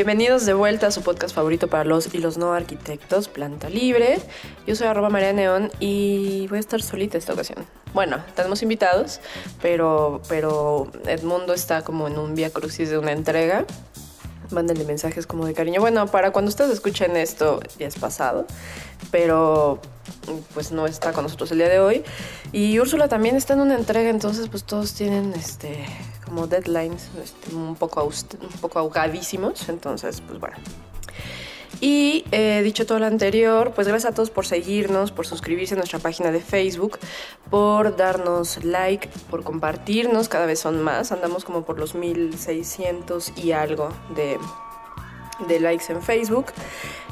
Bienvenidos de vuelta a su podcast favorito para los y los no arquitectos, Planta Libre. Yo soy arroba María Neón y voy a estar solita esta ocasión. Bueno, tenemos invitados, pero, pero Edmundo está como en un vía crucis de una entrega. Mándenle mensajes como de cariño. Bueno, para cuando ustedes escuchen esto ya es pasado, pero pues no está con nosotros el día de hoy. Y Úrsula también está en una entrega, entonces pues todos tienen este como deadlines este, un, poco un poco ahogadísimos. Entonces, pues bueno. Y eh, dicho todo lo anterior, pues gracias a todos por seguirnos, por suscribirse a nuestra página de Facebook, por darnos like, por compartirnos, cada vez son más, andamos como por los 1600 y algo de, de likes en Facebook.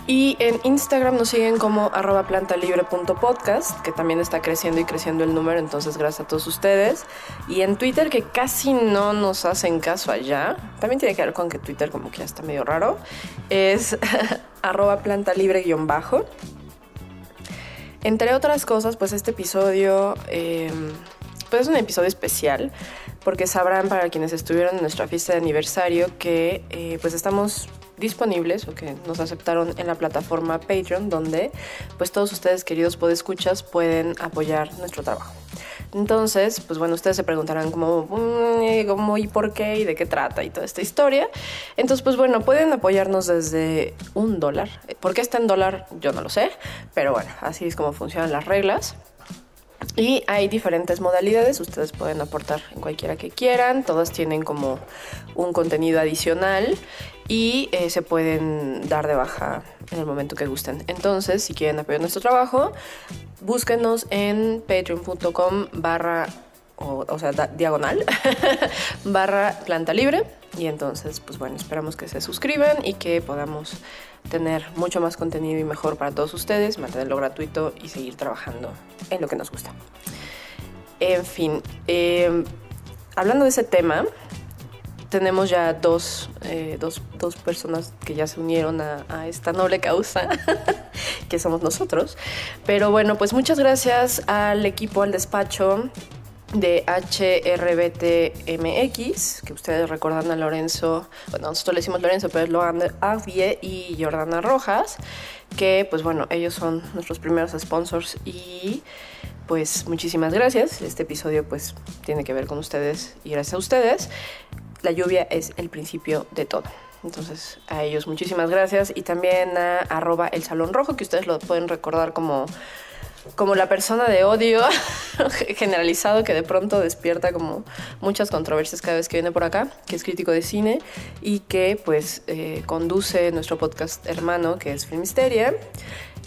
Y en Instagram nos siguen como arroba plantalibre.podcast, que también está creciendo y creciendo el número, entonces gracias a todos ustedes. Y en Twitter, que casi no nos hacen caso allá, también tiene que ver con que Twitter como que ya está medio raro, es arroba plantalibre-bajo. Entre otras cosas, pues este episodio eh, pues es un episodio especial porque sabrán para quienes estuvieron en nuestra fiesta de aniversario que eh, pues estamos disponibles o que nos aceptaron en la plataforma Patreon donde pues todos ustedes queridos podescuchas pueden apoyar nuestro trabajo. Entonces, pues bueno, ustedes se preguntarán como, ¿cómo y por qué y de qué trata y toda esta historia. Entonces, pues bueno, pueden apoyarnos desde un dólar. ¿Por qué está en dólar? Yo no lo sé, pero bueno, así es como funcionan las reglas. Y hay diferentes modalidades, ustedes pueden aportar en cualquiera que quieran, todas tienen como un contenido adicional y eh, se pueden dar de baja en el momento que gusten. Entonces, si quieren apoyar nuestro trabajo, búsquenos en patreon.com barra, o, sea, diagonal, barra planta libre. Y entonces, pues bueno, esperamos que se suscriban y que podamos tener mucho más contenido y mejor para todos ustedes, mantenerlo gratuito y seguir trabajando en lo que nos gusta. En fin, eh, hablando de ese tema, tenemos ya dos, eh, dos, dos, personas que ya se unieron a, esta noble causa, que somos nosotros. Pero bueno, pues muchas gracias al equipo, al despacho de HRBTMX, que ustedes recordan a Lorenzo, bueno, nosotros le decimos Lorenzo, pero es Logan Avie y Jordana Rojas, que pues bueno, ellos son nuestros primeros sponsors y pues muchísimas gracias. Este episodio pues tiene que ver con ustedes y gracias a ustedes la lluvia es el principio de todo. Entonces, a ellos muchísimas gracias y también a arroba el Salón Rojo, que ustedes lo pueden recordar como, como la persona de odio generalizado que de pronto despierta como muchas controversias cada vez que viene por acá, que es crítico de cine y que pues eh, conduce nuestro podcast hermano que es Filmisteria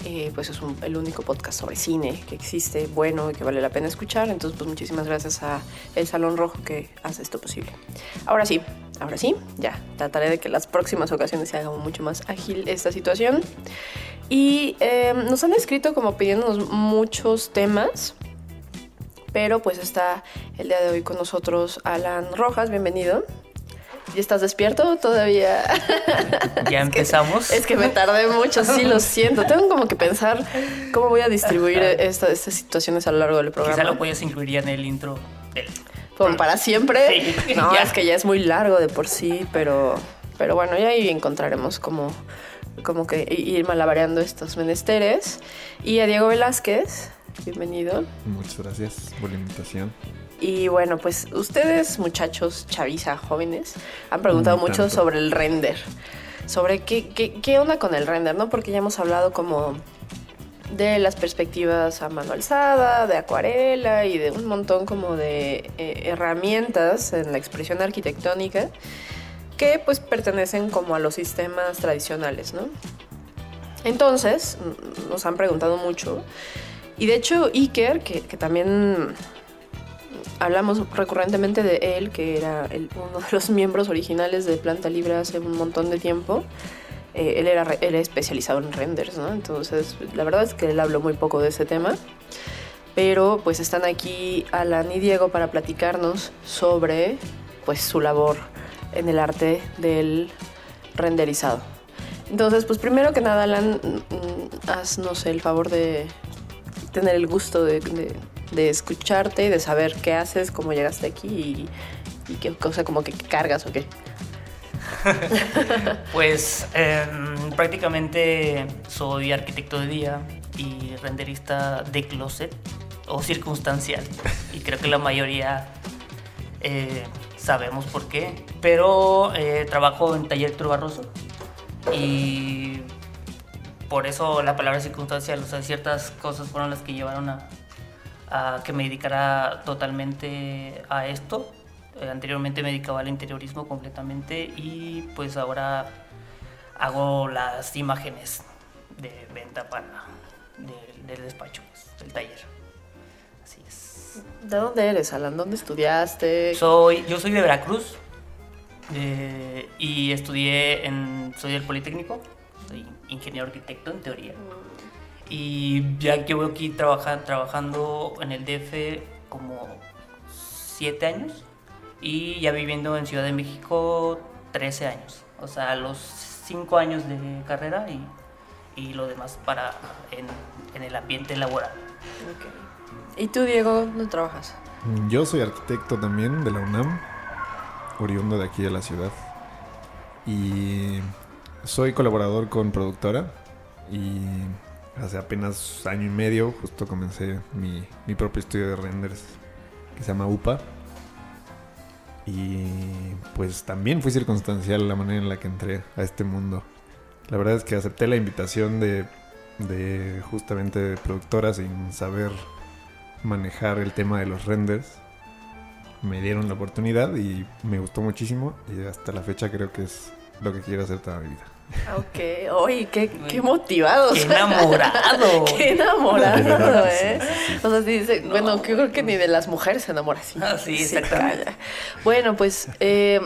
eh, pues es el único podcast sobre cine que existe, bueno y que vale la pena escuchar. Entonces, pues muchísimas gracias a El Salón Rojo que hace esto posible. Ahora sí, ahora sí, ya trataré de que las próximas ocasiones se haga mucho más ágil esta situación. Y em, nos han escrito como pidiéndonos muchos temas. Pero pues está el día de hoy con nosotros Alan Rojas, bienvenido. ¿Y estás despierto todavía? Ya empezamos. Es que, me tardé mucho, sí, lo siento. Tengo como que pensar cómo voy a distribuir estas situaciones a lo largo del programa. Quizá lo puedes incluir en el intro. Como para siempre. No, es que ya es muy largo de por sí, pero, pero bueno, ya ahí encontraremos como, como que ir malabareando estos menesteres. Y a Diego Velázquez, bienvenido. Muchas gracias por la invitación. Y bueno, pues ustedes, muchachos, chaviza, jóvenes, han preguntado mm, mucho sobre el render. Sobre qué, qué, qué onda con el render, ¿no? Porque ya hemos hablado como de las perspectivas a mano alzada, de acuarela y de un montón como de eh, herramientas en la expresión arquitectónica que pues pertenecen como a los sistemas tradicionales, ¿no? Entonces, nos han preguntado mucho y de hecho Iker, que, que también hablamos recurrentemente de él, que era uno de los miembros originales de Planta Libre hace un montón de tiempo. Eh, él, era, era especializado en renders, ¿no? Entonces, la verdad es que él habló muy poco de ese tema. Pero pues están aquí Alan y Diego para platicarnos sobre pues su labor en el arte del renderizado. Entonces, pues primero que nada, Alan, mm, haznos el favor de tener el gusto de, escucharte y de saber qué haces, cómo llegaste aquí y, qué cosa como que cargas o qué. pues em, prácticamente soy arquitecto de día y renderista de closet o circunstancial. Y creo que la mayoría eh, sabemos por qué. Pero eh, trabajo en Taller Trubarroso y por eso la palabra circunstancial, o sea, ciertas cosas fueron las que llevaron a, que me dedicara totalmente a esto. Eh, anteriormente me dedicaba al interiorismo completamente y pues ahora hago las imágenes de venta para del despacho, pues, del taller. Así es. ¿De dónde eres, Alan? ¿Dónde estudiaste? Soy, yo soy de Veracruz eh, y estudié en, soy del Politécnico soy ingeniero arquitecto en teoría. Y ya que voy aquí trabajar, trabajando en el DF como siete años y ya viviendo en Ciudad de México 13 años. O sea, los cinco años de carrera y, y lo demás para en, en el ambiente laboral. ¿Y tú, Diego, dónde trabajas? Yo soy arquitecto también de la UNAM, oriundo de aquí de la ciudad. Y soy colaborador con productora y hace apenas año y medio justo comencé mi, propio estudio de renders que se llama UPA. Y pues también fue circunstancial la manera en la que entré a este mundo. La verdad es que acepté la invitación de, de justamente productora sin saber manejar el tema de los renders. Me dieron la oportunidad y me gustó muchísimo y hasta la fecha creo que es lo que quiero hacer toda mi vida. Ok, oye, qué, qué motivado. Qué enamorado. qué enamorado, ¿eh? O sea, dice, bueno, yo creo que ni de las mujeres se enamora así. Ah, sí, exactamente. bueno, pues, eh,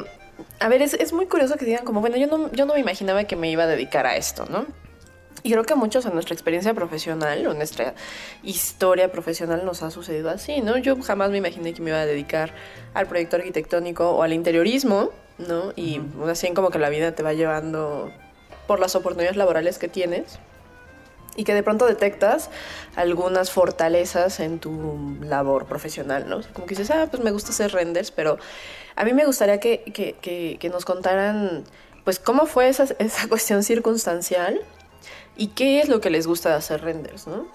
a ver, es, es, muy curioso que digan como, bueno, yo no, yo no me imaginaba que me iba a dedicar a esto, ¿no? Y creo que a muchos en nuestra experiencia profesional o nuestra historia profesional nos ha sucedido así, ¿no? Yo jamás me imaginé que me iba a dedicar al proyecto arquitectónico o al interiorismo, ¿no? Y así como que la vida te va llevando por las oportunidades laborales que tienes y que de pronto detectas algunas fortalezas en tu labor profesional, ¿no? Como que dices, ah, pues me gusta hacer renders, pero a mí me gustaría que, que, que, nos contaran, pues, cómo fue esa, esa, cuestión circunstancial y qué es lo que les gusta de hacer renders, ¿no?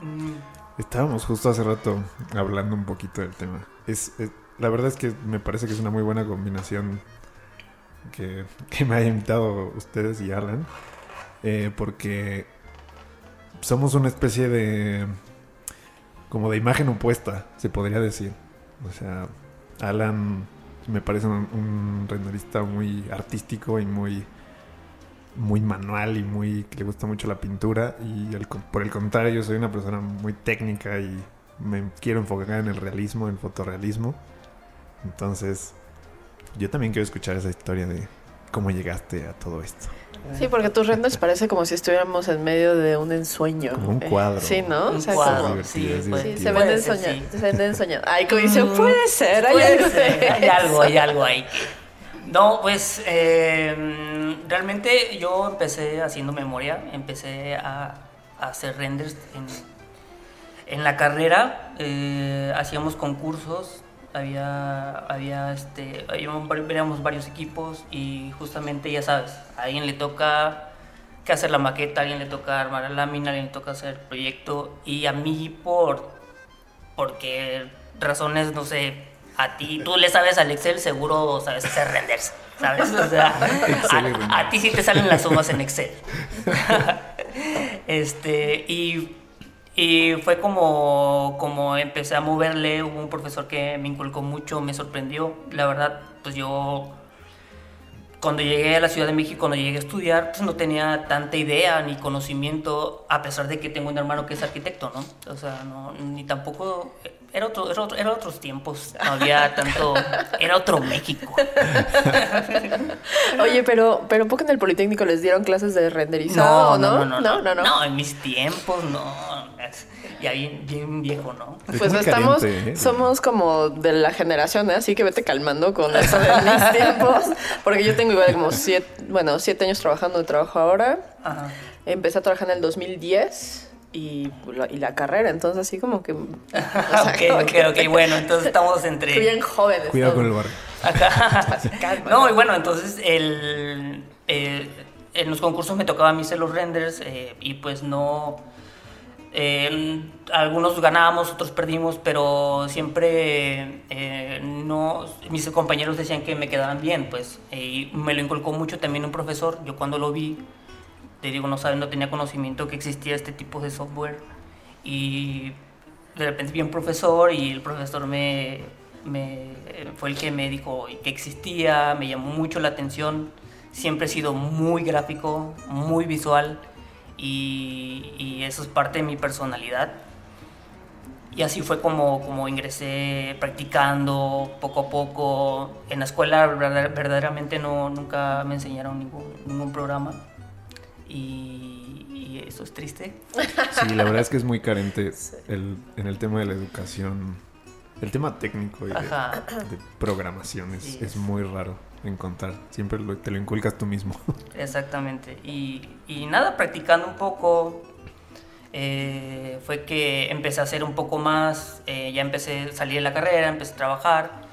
Mm. Estábamos justo hace rato hablando un poquito del tema. Es, la verdad es que me parece que es una muy buena combinación que, me haya invitado ustedes y Alan, eh, porque somos una especie de como de imagen opuesta, se podría decir. O sea, Alan me parece un, renderista muy artístico y muy muy manual y muy que le gusta mucho la pintura y por el contrario yo soy una persona muy técnica y me quiero enfocar en el realismo, en el fotorrealismo. Entonces, yo también quiero escuchar esa historia de cómo llegaste a todo esto. Sí, porque tus renders parece como si estuviéramos en medio de un ensueño. Como un cuadro. Sí, ¿no? Un cuadro, sí, se venden soñando. Se venden soñando. Ay, como dice, mm, puede ser, hay, algo, hay algo, hay algo ahí. No, pues eh, realmente yo empecé haciendo memoria, empecé a, a hacer renders en, en la carrera, eh, hacíamos concursos había, había este, veíamos varios equipos y justamente ya sabes, a alguien le toca que hacer la maqueta, a alguien le toca armar la lámina, a alguien le toca hacer el proyecto y a mí por, porque razones, no sé, a ti, tú le sabes al Excel, seguro sabes hacer renders, ¿sabes? O sea, a, a ti sí te salen las sumas en Excel. este, y y fue como, como empecé a moverle, hubo un profesor que me inculcó mucho, me sorprendió. La verdad, pues yo cuando llegué a la Ciudad de México, cuando llegué a estudiar, pues no tenía tanta idea ni conocimiento, a pesar de que tengo un hermano que es arquitecto, ¿no? O sea, no, ni tampoco era otro, era otro, era otros tiempos, no había tanto, era otro México. Oye, pero, pero poco en el Politécnico les dieron clases de renderizado, No, ¿no? no, no, no, no, no, en mis tiempos no, es- ya bien, bien viejo, ¿no? Es Pues estamos, caliente, ¿eh? somos como de la generación, ¿eh? así que vete calmando con eso de mis tiempos, porque yo tengo igual como siete, bueno, siete años trabajando de trabajo ahora. Ajá. Empecé a trabajar en el 2010 y la, y la carrera, entonces así como que... o sea, ok, como ok, que ok, bueno, entonces estamos entre... Bien jóvenes. Cuidado con el barrio. Acá. calma. No, y bueno, entonces el, eh, en los concursos me tocaba a mí hacer los renders eh, y pues no... eh, algunos ganábamos, otros perdimos, pero siempre eh, no... Mis compañeros decían que me quedaban bien, pues. y me lo inculcó mucho también un profesor. Yo cuando lo vi, te digo, no saben, no tenía conocimiento que existía este tipo de software. Y de repente vi un profesor y el profesor me, me- fue el que me dijo que existía, me llamó mucho la atención. Siempre he sido muy gráfico, muy visual y, y eso es parte de mi personalidad. Y así fue como, como ingresé practicando poco a poco. En la escuela verdader- verdaderamente no, nunca me enseñaron ningún, ningún programa. Y, y eso es triste. Sí, la verdad es que es muy carente el, en el tema de la educación. El tema técnico y de, programación es, Sí, es muy raro encontrar. Siempre lo- te lo inculcas tú mismo. Exactamente. Y, y nada, practicando un poco, eh, fue que empecé a hacer un poco más, eh, ya empecé, salí de la carrera, empecé a trabajar.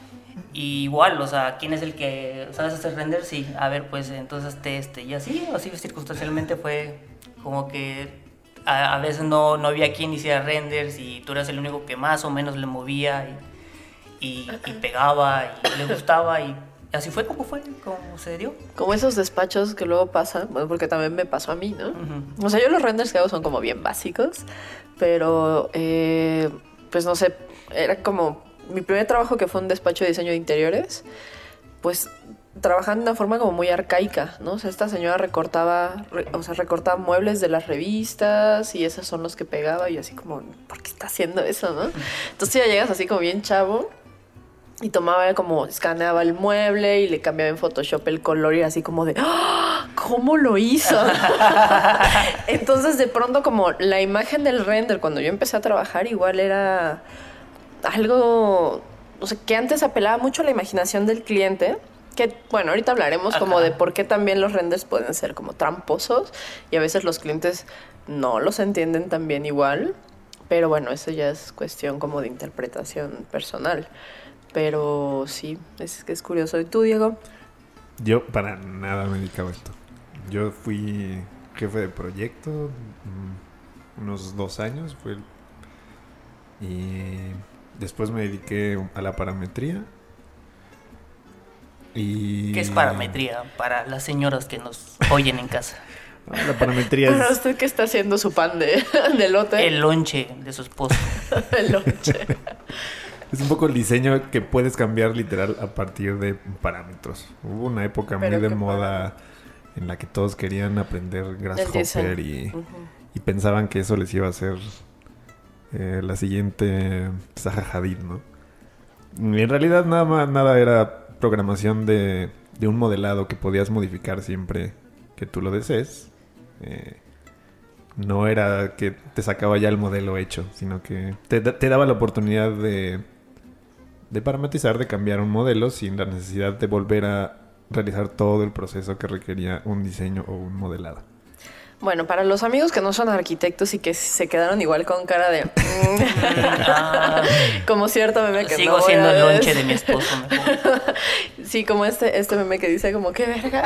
Y igual, o sea, ¿quién es el que sabes hacer render? Sí, a ver, pues entonces este, este. Y así, así circunstancialmente fue como que a, a veces no, no había quien hiciera renders y tú eras el único que más o menos le movía y, y, y pegaba y le gustaba y así fue como fue, como se dio. Como esos despachos que luego pasan, bueno, porque también me pasó a mí, ¿no? O sea, yo los renders que hago son como bien básicos, pero eh, pues no sé, era como mi primer trabajo que fue un despacho de diseño de interiores, pues trabajando de una forma como muy arcaica, ¿no? O sea, esta señora recortaba, re- o sea, recortaba muebles de las revistas y esos son los que pegaba y así como, ¿por qué está haciendo eso, no? Entonces ya llegas así como bien chavo y tomaba como, escaneaba el mueble y le cambiaba en Photoshop el color y así como de, ¡Ah! ¿cómo lo hizo? Entonces de pronto como la imagen del render cuando yo empecé a trabajar igual era algo, o sea, que antes apelaba mucho a la imaginación del cliente. Que bueno, ahorita hablaremos como de por qué también los renders pueden ser como tramposos y a veces los clientes no los entienden tan bien igual. Pero bueno, eso ya es cuestión como de interpretación personal. Pero sí, es que es curioso. ¿Y tú, Diego? Yo para nada me dedicaba a esto. Yo fui jefe de proyecto mm, unos dos años. Fue el- y después me dediqué a la parametría. Y ¿Qué es parametría para las señoras que nos oyen en casa? La parametría Para es usted que está haciendo su pan de, de lote. El lonche de su esposo. El lonche. Es un poco el diseño que puedes cambiar literal a partir de parámetros. Hubo una época muy de moda en la que todos querían aprender Grasshopper y, y pensaban que eso les iba a hacer eh, la siguiente Zaha ¿no? Y en realidad nada más, nada era programación de, de un modelado que podías modificar siempre que tú lo desees. Eh, no era que te sacaba ya el modelo hecho, sino que te, te daba la oportunidad de, de parametrizar, de cambiar un modelo sin la necesidad de volver a realizar todo el proceso que requería un diseño o un modelado. Bueno, para los amigos que no son arquitectos y que se quedaron igual con cara de... mm, Ah, como cierto meme que sigo no siendo el lonche de mi esposo. mejor. Sí, como este, este meme que dice como, qué verga.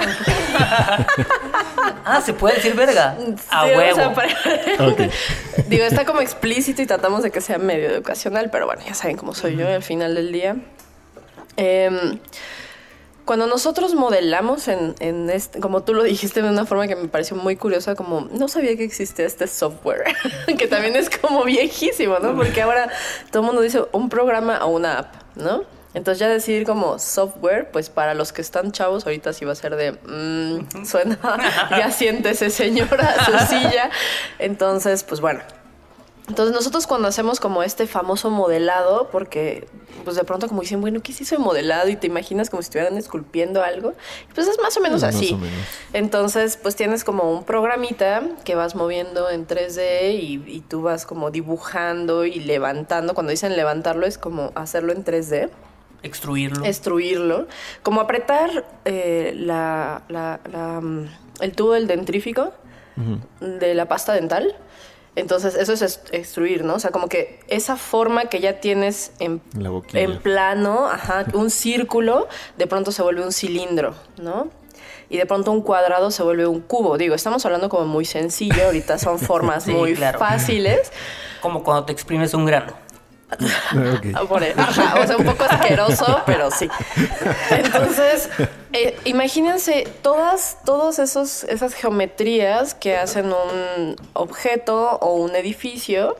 Ah, ¿se puede decir verga? A Sí, o huevo. sea, para- Digo, está como explícito y tratamos de que sea medio educacional, pero bueno, ya saben cómo soy yo al final del día. Em, cuando nosotros modelamos en, en este, como tú lo dijiste de una forma que me pareció muy curiosa, como no sabía que existía este software, que también es como viejísimo, ¿no? Porque ahora todo el mundo dice un programa o una app, ¿no? Entonces ya decir como software, pues para los que están chavos ahorita sí va a ser de, mm, suena, ya siéntese señora a su silla. Entonces, pues bueno, Entonces nosotros cuando hacemos como este famoso modelado, porque pues de pronto como dicen, bueno, ¿qué es eso de modelado? Y te imaginas como si estuvieran esculpiendo algo. Pues es más o menos Más así. o menos. Entonces, pues tienes como un programita que vas moviendo en 3D y, y tú vas como dibujando y levantando. Cuando dicen levantarlo es como hacerlo en 3D Extruirlo. extruirlo, como apretar eh, la, la- la, mm, el tubo del dentrífico de la pasta dental. Entonces, eso es extruir, ¿no? O sea, como que esa forma que ya tienes en, La en plano, ajá, un círculo, de pronto se vuelve un cilindro, ¿no? Y de pronto un cuadrado se vuelve un cubo. Digo, estamos hablando como muy sencillo, ahorita son formas Sí, muy claro. fáciles. Como cuando te exprimes un grano. Ah, ok. Ah, por el- ajá, o sea, un poco asqueroso, pero sí. Entonces, eh, imagínense todas, todos esos, esas geometrías que hacen un objeto o un edificio.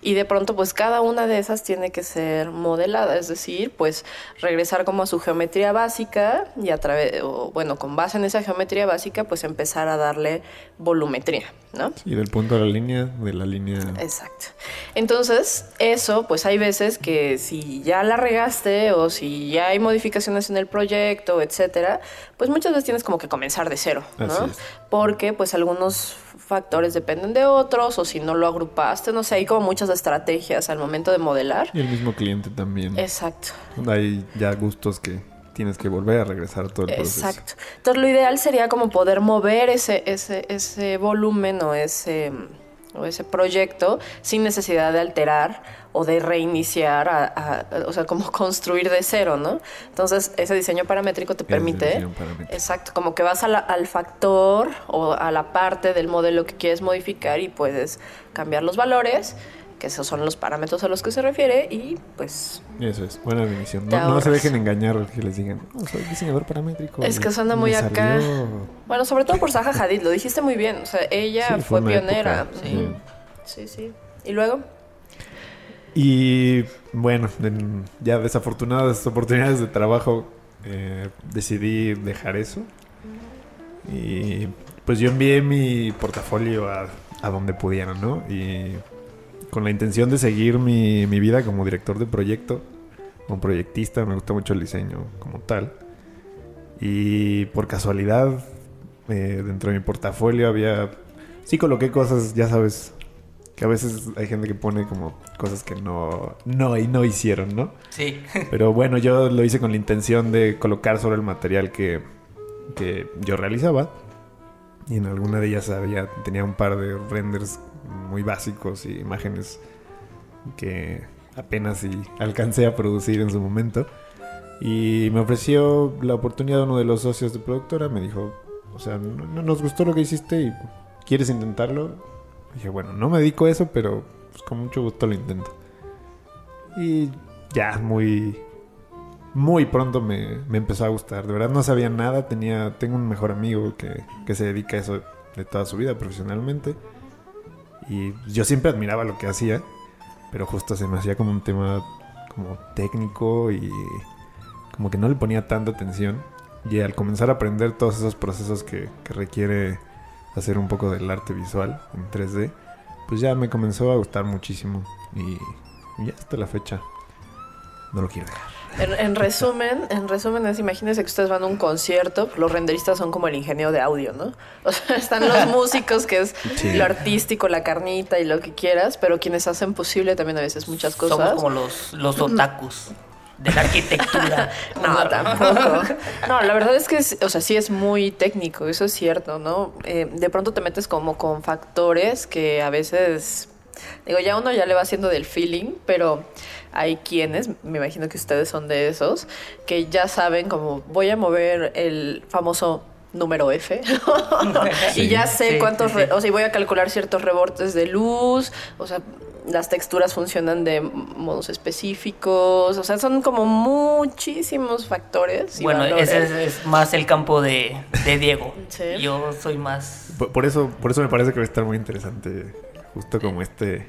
Y de pronto, pues cada una de esas tiene que ser modelada, es decir, pues regresar como a su geometría básica y a través, o bueno, con base en esa geometría básica, pues empezar a darle volumetría, ¿no? Y del punto a la línea, de la línea. Exacto. Entonces, eso, pues hay veces que si ya la regaste o si ya hay modificaciones en el proyecto, etcétera, pues muchas veces tienes como que comenzar de cero, ¿no? Porque pues algunos factores dependen de otros o si no lo agrupaste, no sé, hay como muchas estrategias al momento de modelar. Y el mismo cliente también. Exacto. Hay ya gustos que tienes que volver a regresar todo el proceso. Exacto. Entonces lo ideal sería como poder mover ese, ese, ese volumen o ese, o ese proyecto sin necesidad de alterar o de reiniciar, a- a- o sea, como construir de cero, ¿no? Entonces ese diseño paramétrico te permite... paramétrico. Exacto, como que vas la- al factor o a la parte del modelo que quieres modificar y puedes cambiar los valores, que esos son los parámetros a los que se refiere, y pues Eso es, buena definición. No, no se dejen engañar que les digan, no, soy diseñador paramétrico. Es que suena muy acá. salió". Bueno, sobre todo por Zaha Hadid, lo dijiste muy bien. O sea, ella Sí, fue, pionera. época, Sí. sí. sí, sí. ¿Y luego? Y bueno, en ya desafortunadas oportunidades de trabajo, eh, decidí dejar eso. Y pues yo envié mi portafolio a, a donde pudiera, ¿no? Y con la intención de seguir mi, mi vida como director de proyecto, como proyectista, me gusta mucho el diseño como tal. Y por casualidad, eh, dentro de mi portafolio había... Sí coloqué cosas, ya sabes, que a veces hay gente que pone como cosas que no, no y no hicieron, ¿no? Sí. Pero bueno, yo lo hice con la intención de colocar sobre el material que, que yo realizaba. Y en alguna de ellas había, tenía un par de renders muy básicos y imágenes que apenas si alcancé a producir en su momento. Y me ofreció la oportunidad uno de los socios de productora. Me dijo, o sea, no, no nos gustó lo que hiciste y quieres intentarlo. Dije, bueno, no me dedico a eso, pero pues, con mucho gusto lo intento. Y ya, muy, muy pronto me, me empezó a gustar. De verdad no sabía nada. Tenía, tengo un mejor amigo que, que se dedica a eso de toda su vida profesionalmente. Y yo siempre admiraba lo que hacía, pero justo se me hacía como un tema como técnico y como que no le ponía tanta atención. Y al comenzar a aprender todos esos procesos que, requiere hacer un poco del arte visual en 3D, pues ya me comenzó a gustar muchísimo. Y, y hasta la fecha no lo quiero dejar. En, en resumen, en resumen es, imagínense que ustedes van a un concierto, los renderistas son como el ingeniero de audio, ¿no? O sea, están los músicos, que es Sí. lo artístico, la carnita y lo que quieras, pero quienes hacen posible también a veces muchas Somos cosas. como los, los otakus de la arquitectura. No, tampoco. No, la verdad es que, es- o sea, sí es muy técnico, eso es cierto, ¿no? Eh, de pronto te metes como con factores que a veces, digo, ya uno ya le va haciendo del feeling, pero hay quienes, me imagino que ustedes son de esos, que ya saben como voy a mover el famoso número F y ya sé Sí, cuántos, sí, o sea, y voy a calcular ciertos rebortes de luz, o sea, las texturas funcionan de modos específicos, o sea, son como muchísimos factores. y Bueno, valores. ese es, es más el campo de, de Diego. Sí. Yo soy más... Por, por eso, por eso me parece que va a estar muy interesante, justo como este.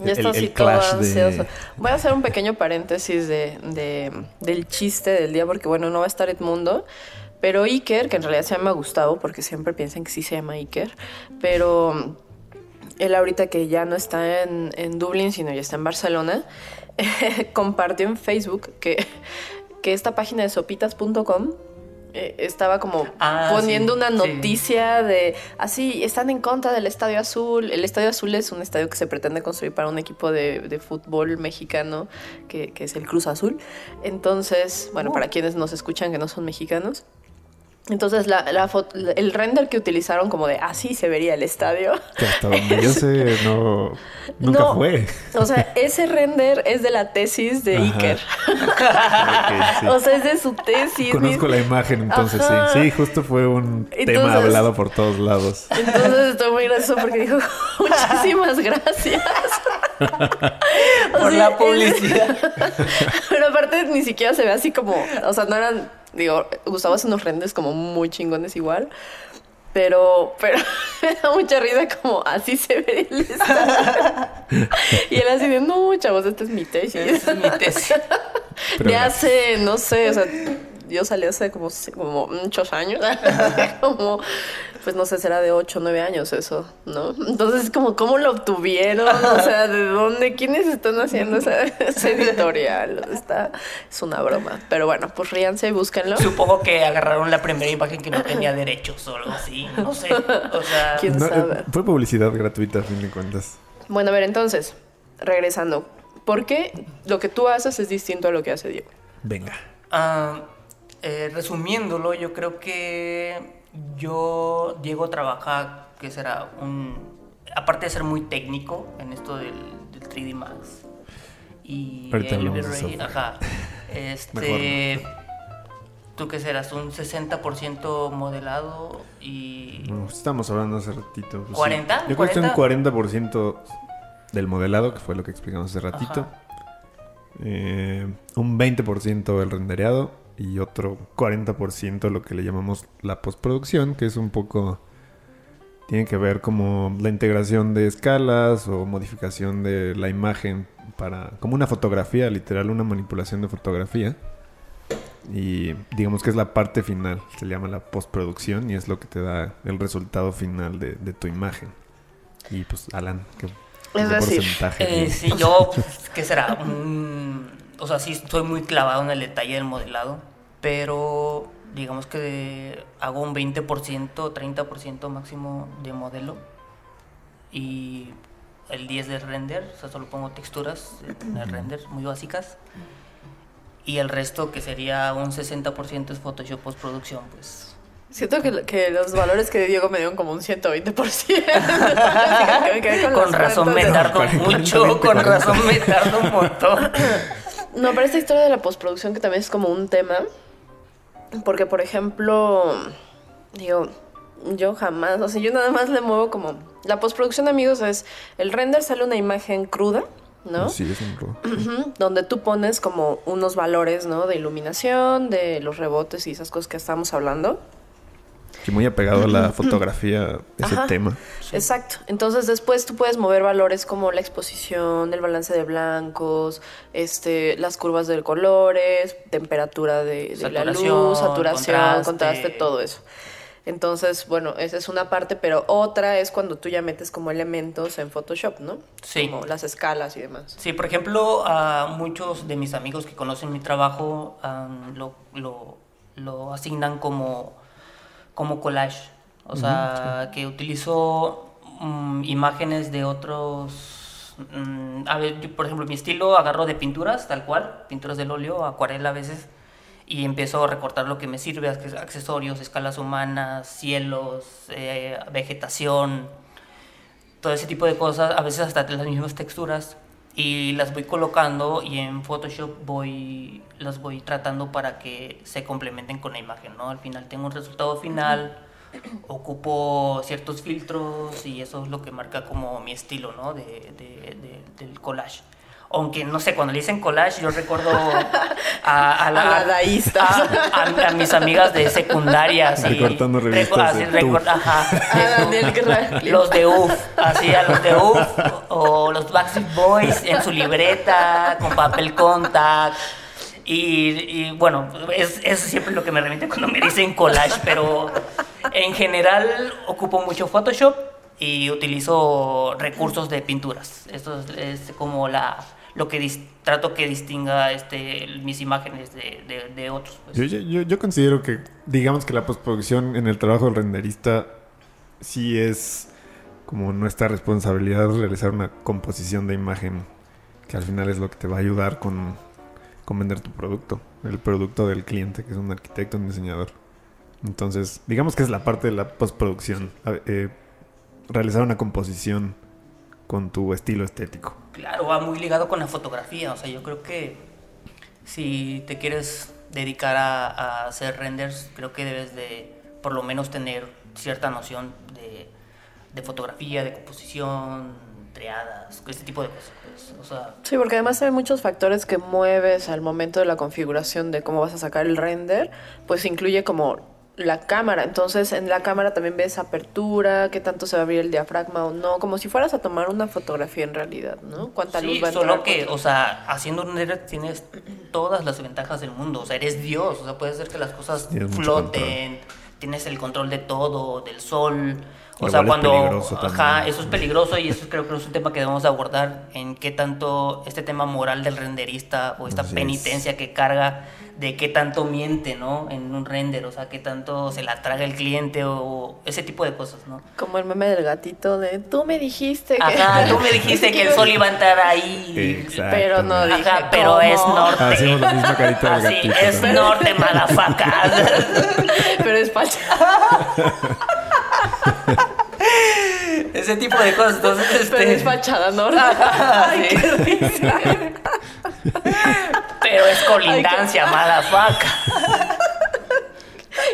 Ya está así todo ansioso. Voy a hacer un pequeño paréntesis de, de- del chiste del día, porque bueno, no va a estar Edmundo, pero Iker, que en realidad se llama Gustavo, porque siempre piensan que sí se llama Iker, pero él ahorita que ya no está en, en Dublín, sino ya está en Barcelona, compartió en Facebook que, que esta página de sopitas.com eh, estaba como Ah, poniendo sí, una sí. noticia de así están en contra del Estadio Azul. El Estadio Azul es un estadio que se pretende construir para un equipo de, de fútbol mexicano que, que es el Cruz Azul. Entonces, bueno, para quienes nos escuchan que no son mexicanos. Entonces, la, la fo- el render que utilizaron como de así se vería el estadio. Que hasta donde yo sé, no. Nunca No. fue. O sea, ese render es de la tesis de Ajá. Iker. Sí. O sea, es de su tesis. Conozco mi- la imagen, entonces Ajá. sí. Sí, justo fue un tema hablado por todos lados. Entonces estoy muy gracioso porque dijo, muchísimas gracias. Por sea, la publicidad. Pero aparte ni siquiera se ve así como, o sea, no eran, digo, Gustavo hace unos renders como muy chingones igual. Pero, pero me da mucha risa como así se ve el. Y él así de, no, chavos, esta es mi tesis. Esa es mi tesis. Pero de gracias. hace, no sé, o sea, yo salí hace como, como muchos años. como, pues no sé, será de 8 o 9 años eso, ¿no? Entonces, como, ¿cómo lo obtuvieron? O sea, ¿de dónde? ¿Quiénes están haciendo esa, ese editorial? Está, es una broma. Pero bueno, pues ríanse y búsquenlo. Supongo que agarraron la primera imagen que no tenía derechos o algo así. No sé. O sea, ¿Quién No, eh, sabe? fue publicidad gratuita, a fin de cuentas. Bueno, a ver, entonces, regresando. ¿Por qué lo que tú haces es distinto a lo que hace Diego? Venga. Ah, eh, resumiéndolo, yo creo que yo, Diego, trabaja, que será un... Aparte de ser muy técnico en esto del, del 3D Max y software. ajá. Este... ¿Tú qué serás? ¿Un 60% modelado y... No, estamos hablando hace ratito. pues, sí. ¿40? Yo creo que un 40% del modelado, que fue lo que explicamos hace ratito. Eh, un 20% el rendereado y otro 40% lo que le llamamos la postproducción, que es un poco... Tiene que ver como la integración de escalas o modificación de la imagen para... Como una fotografía, literal, una manipulación de fotografía. Y digamos que es la parte final, se llama la postproducción y es lo que te da el resultado final de, de tu imagen. Y pues, Alan, ¿qué, Es decir, porcentaje Eh, sí, yo, pues, ¿qué será? Un- o sea, sí estoy muy clavado en el detalle del modelado, pero digamos que de- hago un 20%, 30% máximo de modelo y el 10 de render, o sea, solo pongo texturas en el render muy básicas. Y el resto, que sería un 60% es Photoshop postproducción, pues Siento que, que los valores que Diego me dieron como un 120%. Me quedé con con razón me tardo mucho, con razón me tardo un montón. No, pero esta historia de la postproducción que también es como un tema. Porque, por ejemplo, digo, yo jamás, o sea, yo nada más le muevo como... La postproducción, amigos, es el render sale una imagen cruda, ¿no? Sí, es un robo. Ujú, donde tú pones como unos valores, ¿no? De iluminación, de los rebotes y esas cosas que estamos hablando. Que muy apegado a la fotografía, ese Ajá. tema. Exacto. Entonces después tú puedes mover valores como la exposición, el balance de blancos, este, las curvas de colores, temperatura de, de la luz, saturación, contraste. contraste, todo eso. Entonces, bueno, esa es una parte, pero otra es cuando tú ya metes como elementos en Photoshop, ¿no? Sí. Como las escalas y demás. Sí, por ejemplo, a muchos de mis amigos que conocen mi trabajo lo, lo, lo asignan como, como collage. O sea, que utilizo mm, imágenes de otros... mm, a ver, yo, por ejemplo, mi estilo agarro de pinturas, tal cual, pinturas del óleo, acuarela a veces, y empiezo a recortar lo que me sirve, acces- accesorios, escalas humanas, cielos, eh, vegetación, todo ese tipo de cosas, a veces hasta las mismas texturas y las voy colocando y en Photoshop voy las voy tratando para que se complementen con la imagen, ¿no? Al final tengo un resultado final, ocupo ciertos filtros y eso es lo que marca como mi estilo, ¿no? De, de- de- del collage. Aunque, no sé, cuando le dicen collage, yo recuerdo a, a la, A la daísta. a, a- a mis amigas de secundaria, así. Recortando revistas así, de ajá, A de Daniel TUF. Radcliffe. Los de UF, así a los de UF o los Backstreet Boys en su libreta con papel contact. Y, y, bueno, es, es siempre lo que me remite cuando me dicen collage, pero en general ocupo mucho Photoshop y utilizo recursos de pinturas. Esto es, es como la lo que dis- trato que distinga este, mis imágenes de, otros. pues. Yo, yo- considero que, digamos que la postproducción en el trabajo del renderista sí es como nuestra responsabilidad realizar una composición de imagen que al final es lo que te va a ayudar con, vender tu producto, el producto del cliente, que es un arquitecto, un diseñador. Entonces, digamos que es la parte de la postproducción, eh, realizar una composición con tu estilo estético. Claro, va muy ligado con la fotografía. O sea, yo creo que si te quieres dedicar a, a hacer renders, creo que debes de por lo menos tener cierta noción de, de fotografía, de composición, triadas, este tipo de cosas. pues. O sea, Sí, porque además hay muchos factores que mueves al momento de la configuración de cómo vas a sacar el render, pues incluye como la cámara. Entonces, en la cámara también ves apertura, qué tanto se va a abrir el diafragma o no, como si fueras a tomar una fotografía en realidad, ¿no? Cuánta sí, luz va a solo entrar. que, cuánto- o sea, haciendo un render tienes todas las ventajas del mundo. O sea, eres Dios. O sea, puedes hacer que las cosas floten. Tienes el control de todo, del sol. O sea, es cuando. Ajá, eso es peligroso y eso creo que es un tema que debemos abordar. En qué tanto este tema moral del renderista o esta Así es. penitencia que carga de qué tanto miente, ¿no? En un render. O sea, qué tanto se la traga el cliente o ese tipo de cosas, ¿no? Como el meme del gatito de, tú me dijiste que... Ajá, tú me dijiste que el sol iba a entrar ahí. Pero no Ajá, dije pero cómo. es norte. Ah, hacemos la misma carita del Así, gatito es también. norte, madafaca. Pero es facha. Ese tipo de cosas. Entonces, este, Pero es fachada, ¿no? Ajá, Ay, sí. qué risa. pero es colindancia, madafaca.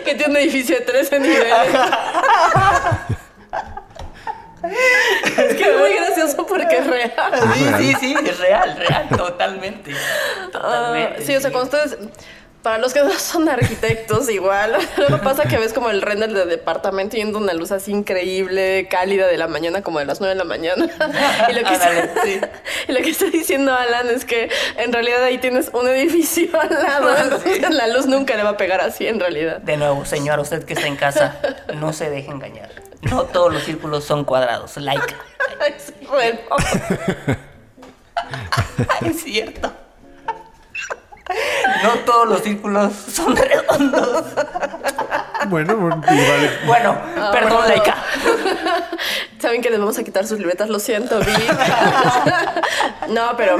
que tiene un edificio de 13 niveles. es que es muy gracioso porque es real. Sí, sí, sí, es real, real, totalmente. Ah, Totalmente. sí, o sea, cuando ustedes, para los que no son arquitectos, igual, luego pasa que ves como el render de departamento yendo una luz así increíble, cálida de la mañana, como de las 9 de la mañana. Y lo que, está, sí. y lo que está diciendo Alan es que en realidad ahí tienes un edificio al lado, entonces la luz nunca le va a pegar así en realidad. De nuevo, señor, usted que está en casa, no se deje engañar. No todos los círculos son cuadrados. Like. Es redondo. Es cierto. No todos los círculos son redondos. Bueno, bueno, igual. Bueno, perdón, bueno. Laika. Saben que les vamos a quitar sus libretas, lo siento, Vi. no, pero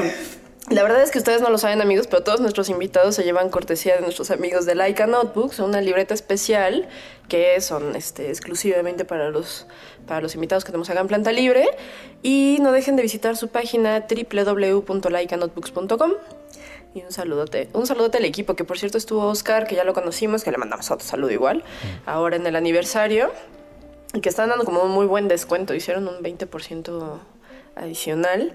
la verdad es que ustedes no lo saben, amigos, pero todos nuestros invitados se llevan cortesía de nuestros amigos de Laika Notebooks, una libreta especial que son este, exclusivamente para los, para los invitados que tenemos acá en Planta Libre. Y no dejen de visitar su página www.laikanotebooks.com. Y un saludote, un saludote al equipo, que por cierto estuvo Oscar, que ya lo conocimos, que le mandamos otro saludo igual, ahora en el aniversario. Y que están dando como un muy buen descuento. Hicieron un 20% adicional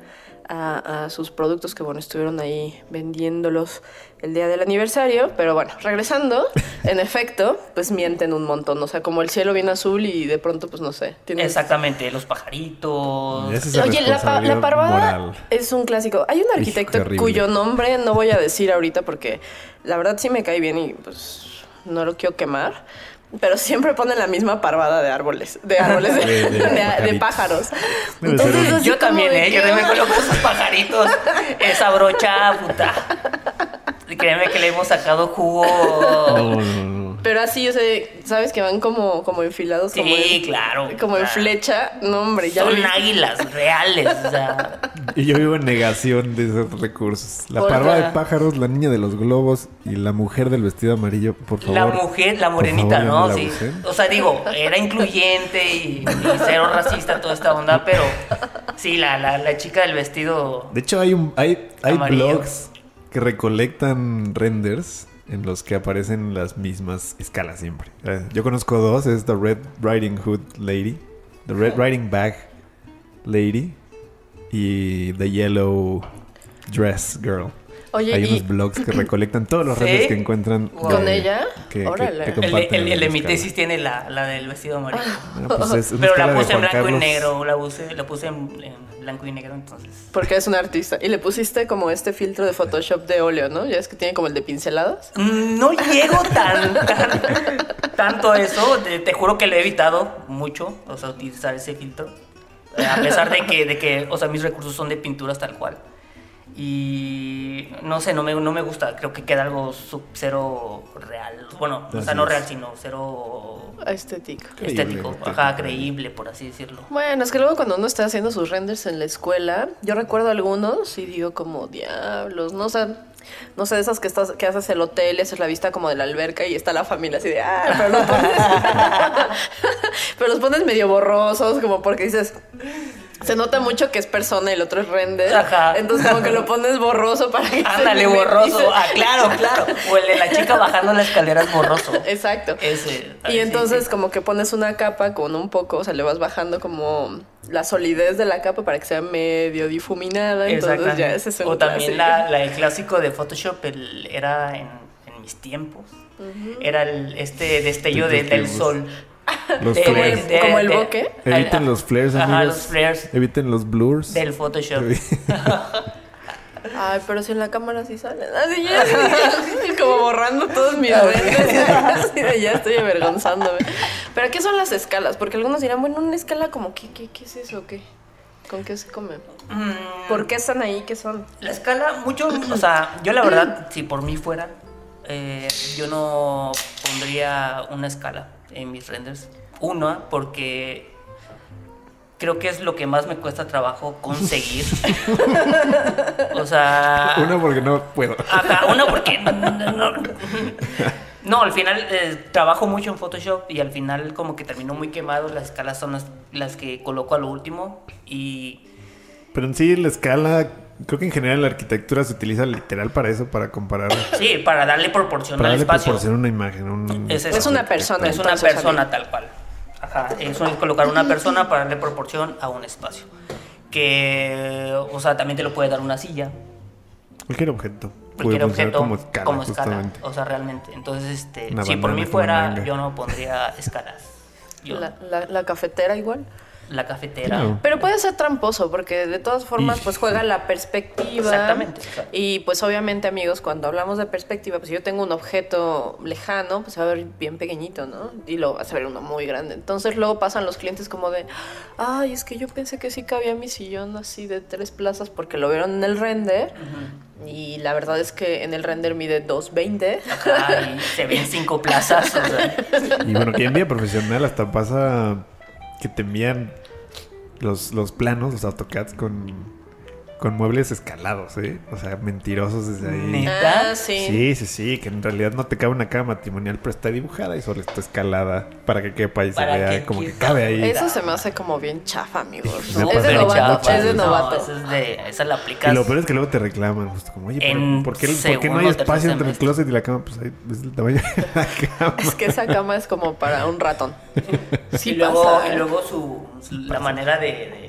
a, a sus productos que, bueno, estuvieron ahí vendiéndolos el día del aniversario. Pero bueno, regresando, en efecto, pues mienten un montón. O sea, como el cielo bien azul y de pronto, pues no sé. tienes- Exactamente, los pajaritos. Es Oye, la, pa- la parvada moral. es un clásico. Hay un arquitecto cuyo nombre no voy a decir ahorita porque la verdad sí me cae bien y pues no lo quiero quemar. Pero siempre ponen la misma parvada de árboles, de árboles, de, De- de de- de pajaritos. pájaros. Yo también, ¿eh? Yo también coloco esos pajaritos. Esa brocha, puta. Y Créeme que le hemos sacado jugo. No, no, no. Pero así, o sea, ¿sabes? Que van como, como enfilados, como, Sí, en, claro. como en flecha. No, hombre, ya Son águilas reales. O sea, Y yo vivo en negación de esos recursos. La parva de pájaros, la niña de los globos y la mujer del vestido amarillo, por favor. la mujer, la morenita, favor, ¿no? la Sí. usen. O sea, digo, era incluyente y, y cero racista toda esta onda, pero sí, la, la, la chica del vestido. De hecho, hay un hay, hay Amarillo. blogs que recolectan renders en los que aparecen las mismas escalas siempre. Eh, Yo conozco dos, es The Red Riding Hood Lady, The Red Riding Bag Lady y The Yellow Dress Girl. Oye, Hay y unos blogs que recolectan todos los ¿Sí? que encuentran. Wow. con de- ella, que- que- órale. que El, comparten el, el de mi tesis tiene la, la del vestido amarillo. Ah, pues es una Pero la de puse en blanco y negro, la puse, la puse en, en blanco y negro, entonces. porque es un artista. Y le pusiste como este filtro de Photoshop de óleo, ¿no? Ya es que tiene como el de pinceladas. Mm, No llego tan, tan- tanto a eso, te, te juro que lo he evitado mucho, o sea, utilizar ese filtro. A pesar de que, de que, o sea, mis recursos son de pinturas tal cual. Y no sé, no me, no me gusta, creo que queda algo sub cero real. Bueno, o sea, no real, sino cero Estético. Creíble, estético, ajá, creíble, por así decirlo. Bueno, es que luego cuando uno está haciendo sus renders en la escuela, yo recuerdo algunos y digo como diablos, no o sea, no sé, de esas que estás, que haces el hotel y haces la vista como de la alberca y está la familia así de ah, pero los pones, pero los pones medio borrosos, como porque dices se nota mucho que es persona y el otro es render. Ajá. Entonces como que lo pones borroso para que Ándale, borroso. Ah, claro, claro. O el de la chica bajando la escalera es borroso. Exacto. Ese. Y entonces sí. como que pones una capa con un poco, o sea, le vas bajando como la solidez de la capa para que sea medio difuminada. Entonces ya ese es un O también la, la- el clásico de Photoshop el- era en, en mis tiempos. Era el, este destello de- del sol. Los De- Como flares. el- de- como el bokeh. Eviten Ajá. los flares, Ajá, amigos. los flares Eviten los blurs. del Photoshop. Ay, pero si en la cámara sí salen. Así ya, como borrando todos mis renders. Así de ya estoy avergonzándome. Pero ¿qué son las escalas? Porque algunos dirán, bueno, una escala como, ¿qué, qué, qué es eso? ¿Qué? ¿Con qué se come? Mm, ¿Por qué están ahí? ¿Qué son? La escala, mucho, o sea, yo la verdad, si por mí fuera, eh, yo no pondría una escala en mis renders. Una, porque creo que es lo que más me cuesta trabajo conseguir. o sea... Uno porque no puedo. Ajá, una porque no, no, no. No, al final eh, trabajo mucho en Photoshop y al final como que terminó muy quemado, las escalas son las, las que coloco a lo último y Pero en sí la escala, creo que en general la arquitectura se utiliza literal para eso, para comparar. sí, para darle proporción Para al darle espacio. proporción a una imagen. un- Es, Es una persona, Es una persona tal cual. Ajá, es un- colocar una persona para darle proporción a un espacio. Que, o sea, también te lo puede dar una silla, Cualquier objeto. cualquier objeto como escala, como escala, justamente. o sea, realmente. Entonces, este, si por mí fuera, yo no pondría escalas. Yo, La, la- la cafetera igual. La cafetera. Claro. Pero puede ser tramposo porque de todas formas Y- pues juega la perspectiva. Exactamente. Y pues obviamente amigos, cuando hablamos de perspectiva, pues si yo tengo un objeto lejano, pues se va a ver bien pequeñito, ¿no? Y lo vas a ver uno muy grande. Entonces luego pasan los clientes como de, ay, es que yo pensé que sí cabía mi sillón así de tres plazas porque lo vieron en el render. Y la verdad es que en el render mide 2.20. Ajá, y se ven cinco plazas. o sea, Y bueno, que en vía profesional hasta pasa que te envían los, los planos, los AutoCADs con, con muebles escalados, ¿eh? O sea, mentirosos desde ahí. ¿Neta? Ah, sí. Sí, sí, sí, que en realidad no te cabe una cama matrimonial, pero está dibujada y solo está escalada para que quepa y se Para vea que como que cabe ahí. Eso se me hace como bien chafa, amigos. Es de novato. Es de No, novato. esa es de, esa la aplicas. Y lo peor es que luego te reclaman, justo como, oye, pero ¿por qué, ¿por qué no hay espacio entre el closet y la cama? Pues ahí es el tamaño de la cama. Es que esa cama es como para un ratón. Sí y luego, pasa, y luego su, su- la manera de, de,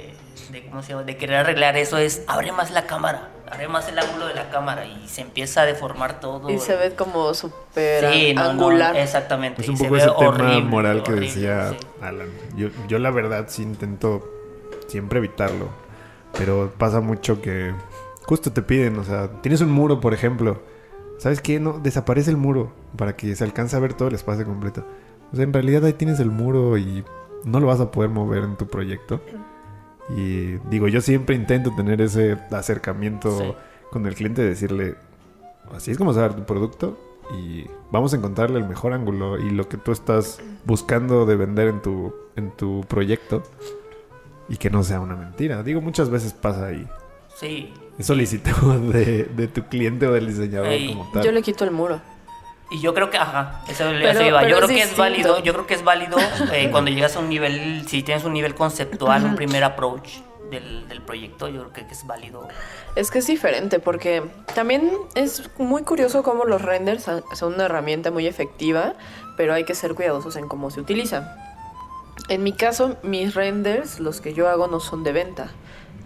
de- ¿cómo se llama? de querer arreglar eso es abre más la cámara, abre más el ángulo de la cámara y se empieza a deformar todo. Y se ve como súper Sí, no, no, angular. exactamente. Es y un se poco ve ese tema horrible, moral que horrible, decía sí. Alan. Yo, yo la verdad sí intento siempre evitarlo. Pero pasa mucho que justo te piden, o sea, tienes un muro, por ejemplo. ¿Sabes qué? No, desaparece el muro para que se alcance a ver todo el espacio completo. O sea, en realidad ahí tienes el muro y no lo vas a poder mover en tu proyecto. Y digo, yo siempre intento tener ese acercamiento Sí. con el cliente, decirle, así es como se va a ver tu producto y vamos a encontrarle el mejor ángulo y lo que tú estás buscando de vender en tu, en tu proyecto y que no sea una mentira. Digo, muchas veces pasa ahí. Sí. Es solicitud de, de tu cliente o del diseñador Ey, como tal. Yo le quito el muro. Y yo creo que, ajá, eso, Pero- eso iba. Yo creo es que es válido, yo creo que es válido eh, cuando llegas a un nivel, si tienes un nivel conceptual, un primer approach del, del proyecto, yo creo que es válido. Es que es diferente porque también es muy curioso cómo los renders son una herramienta muy efectiva, pero hay que ser cuidadosos en cómo se utiliza. En mi caso, mis renders, los que yo hago, no son de venta.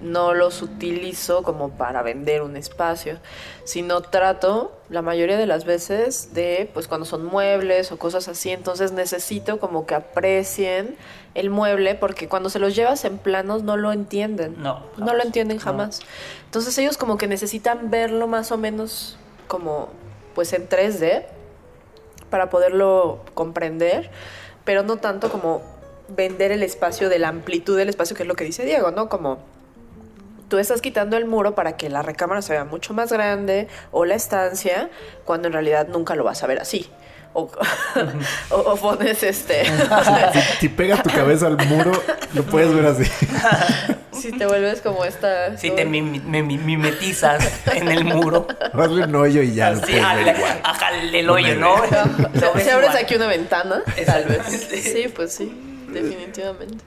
No los utilizo como para vender un espacio, sino trato la mayoría de las veces de, pues cuando son muebles o cosas así, entonces necesito como que aprecien el mueble porque cuando se los llevas en planos no lo entienden. No, No lo jamás. entienden No. jamás. Entonces ellos como que necesitan verlo más o menos como pues en 3D para poderlo comprender, pero no tanto como vender el espacio de la amplitud del espacio, que es lo que dice Diego, ¿no? Como tú estás quitando el muro para que la recámara se vea mucho más grande o la estancia, cuando en realidad nunca lo vas a ver así. O, o- o pones este... Si pegas tu cabeza al muro, lo puedes ver así. si te vuelves como esta... Si te mimetizas en el muro. Hazle un hoyo y ya Sí, ajale el hoyo, ¿no? Si abres igual. aquí una ventana, tal vez. Sí, pues sí, definitivamente.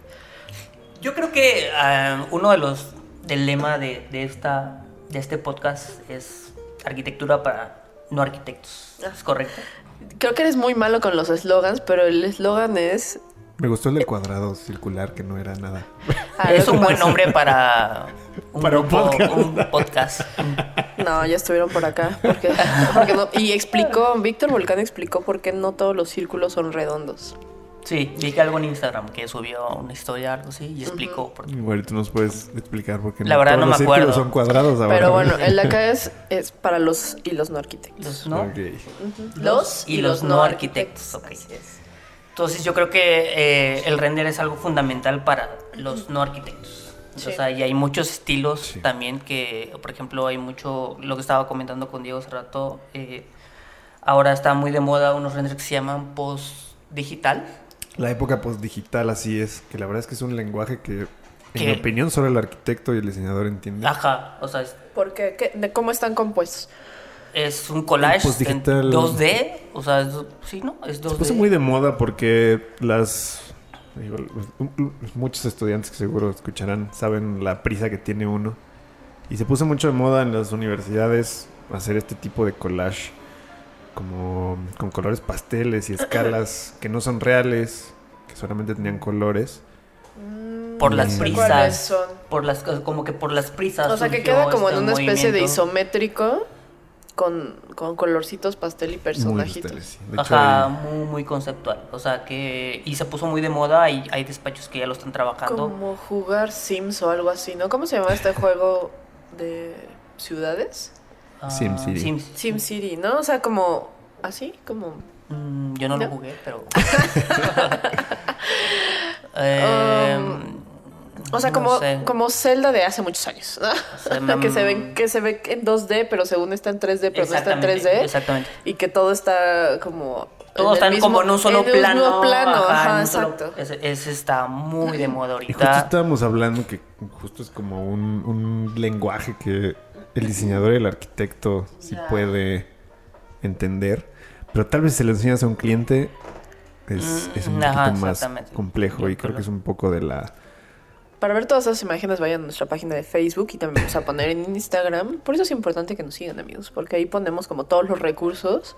Yo creo que ah, uno de los del lema de, de esta de este podcast es arquitectura para no arquitectos. ¿Es correcto? Creo que eres muy malo con los eslogans, pero el eslogan es... Me gustó el del cuadrado circular, que no era nada. Ah, es un buen nombre para un, Para un grupo- podcast. un podcast. No, ya estuvieron por acá. Porque, porque no- y explicó, Víctor Volcán explicó por qué no todos los círculos son redondos. Sí, vi que algo en Instagram que subió una historia algo así y explicó por qué. Igual tú nos puedes explicar por qué La verdad no me acuerdo. son cuadrados ahora. Pero bueno, el de acá es, es para los y los no arquitectos. Los no. Los y los no arquitectos. ok. Así es. Entonces yo creo que eh, el render es algo fundamental para los no arquitectos. Sí. O sea, y hay muchos estilos Sí. también que, por ejemplo, hay mucho, lo que estaba comentando con Diego hace rato, eh, ahora está muy de moda unos renders que se llaman post-digital. La época postdigital así es, que la verdad es que es un lenguaje que, en mi opinión, solo el arquitecto y el diseñador entienden. Ajá, o sea, es, ¿Por qué? ¿Qué- de ¿Cómo están compuestos? es un collage en post-digital. 2D, o sea, es- sí, ¿no? Es 2D. Se puso muy de moda porque las... digo, muchos estudiantes que seguro escucharán saben la prisa que tiene uno. Y se puso mucho de moda en las universidades hacer este tipo de collage como con colores pasteles y escalas que no son reales, que solamente tenían colores. por las Mm. ¿Cuáles prisas. son? Por las, como que por las prisas. O sea, que queda como en este una especie de isométrico con, con colorcitos pastel y Muy personajitos. sí. Hecho, Ajá, hay- muy, muy conceptual. O sea que. Y se puso muy de moda y hay despachos que ya lo están trabajando. Como jugar Sims o algo así, ¿no? ¿Cómo se llama este juego de ciudades? Ah, SimCity. Sim City, ¿no? O sea, como así, como... Mm, yo no, ¿No? lo jugué, pero. Eh, O sea, no como, sé. como Zelda de hace muchos años, ¿no? sea, mm, que, se ve, que se ve en 2D, pero según está en 3D, pero no está en Exactamente, 3D. Exactamente. Y que todo está como... Todos están mismo- como en un solo en plano. plano, ajá, en un solo- exacto. Ese, ese está muy de moda Y justo ahorita. estábamos hablando que justo es como un, un lenguaje que el diseñador y el arquitecto sí puede entender, pero tal vez si se lo enseñas a un cliente es, Mm, es un ajá, poquito más complejo y creo creo. que es un poco de la... Para ver todas esas imágenes vayan a nuestra página de Facebook y también vamos a poner en Instagram. Por eso es importante que nos sigan amigos, porque ahí ponemos como todos los recursos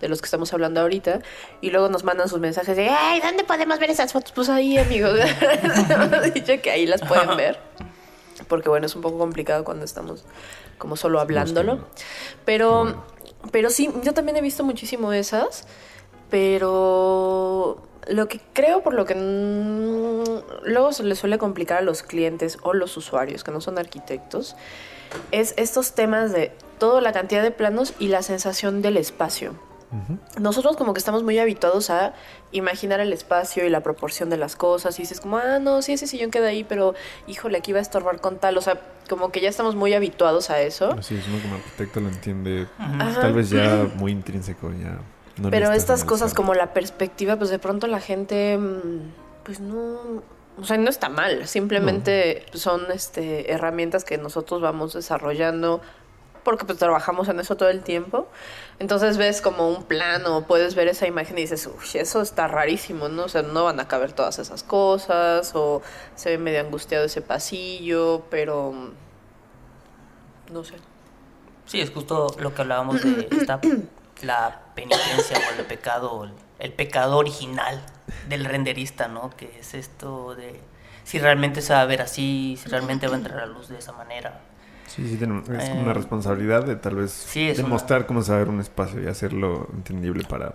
de los que estamos hablando ahorita y luego nos mandan sus mensajes de ¡Ay, ¿dónde podemos ver esas fotos? Pues ahí amigos, hemos dicho que ahí las pueden ver. Porque bueno, es un poco complicado cuando estamos como solo hablándolo. Pero, pero sí, yo también he visto muchísimo esas, pero lo que creo por lo que mm, luego se le suele complicar a los clientes o los usuarios que no son arquitectos es estos temas de toda la cantidad de planos y la sensación del espacio. Nosotros como que estamos muy habituados a imaginar el espacio y la proporción de las cosas y dices como, ah, no, sí, ese sillón queda ahí, pero híjole, aquí va a estorbar con tal. O sea, como que ya estamos muy habituados a eso. Así es, uno como arquitecto lo entiende tal vez ya muy intrínseco, ya no Pero estas cosas como la perspectiva, pues de pronto la gente, mm, pues no, o sea, no está mal. Simplemente son este, herramientas que nosotros vamos desarrollando porque pues trabajamos en eso todo el tiempo. Entonces ves como un plano, puedes ver esa imagen y dices, uy, eso está rarísimo, ¿no? O sea, no van a caber todas esas cosas o se ve medio angustiado ese pasillo, pero mm, no sé. Sí, es justo lo que hablábamos de esta, la penitencia o el pecado, el, el pecado original del renderista, ¿no? Que es esto de si realmente se va a ver así, si realmente va a entrar a la luz de esa manera. Sí, sí, tenemos- es Eh, una responsabilidad de tal vez sí, demostrar cómo se va a ver un espacio y hacerlo entendible para,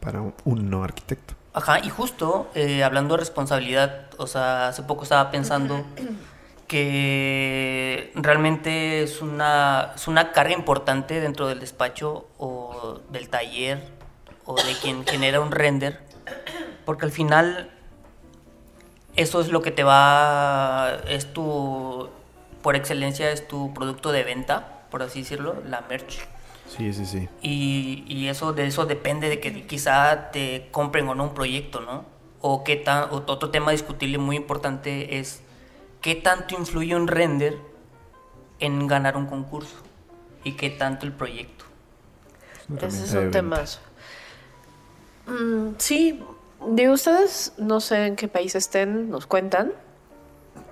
para un, un no arquitecto. Ajá, y justo eh, hablando de responsabilidad, o sea, hace poco estaba pensando que realmente es una, es una carga importante dentro del despacho o del taller o de quien genera un render, porque al final eso es lo que te va, es tu, por excelencia es tu producto de venta, por así decirlo, la merch. Sí, sí, sí. Y, y eso de eso depende de que quizá te compren o no un proyecto, ¿no? O qué tan, otro tema discutible muy importante es qué tanto influye un render en ganar un concurso y qué tanto el proyecto. Ese es un temazo. Mm, sí, de ustedes, no sé en qué país estén, nos cuentan.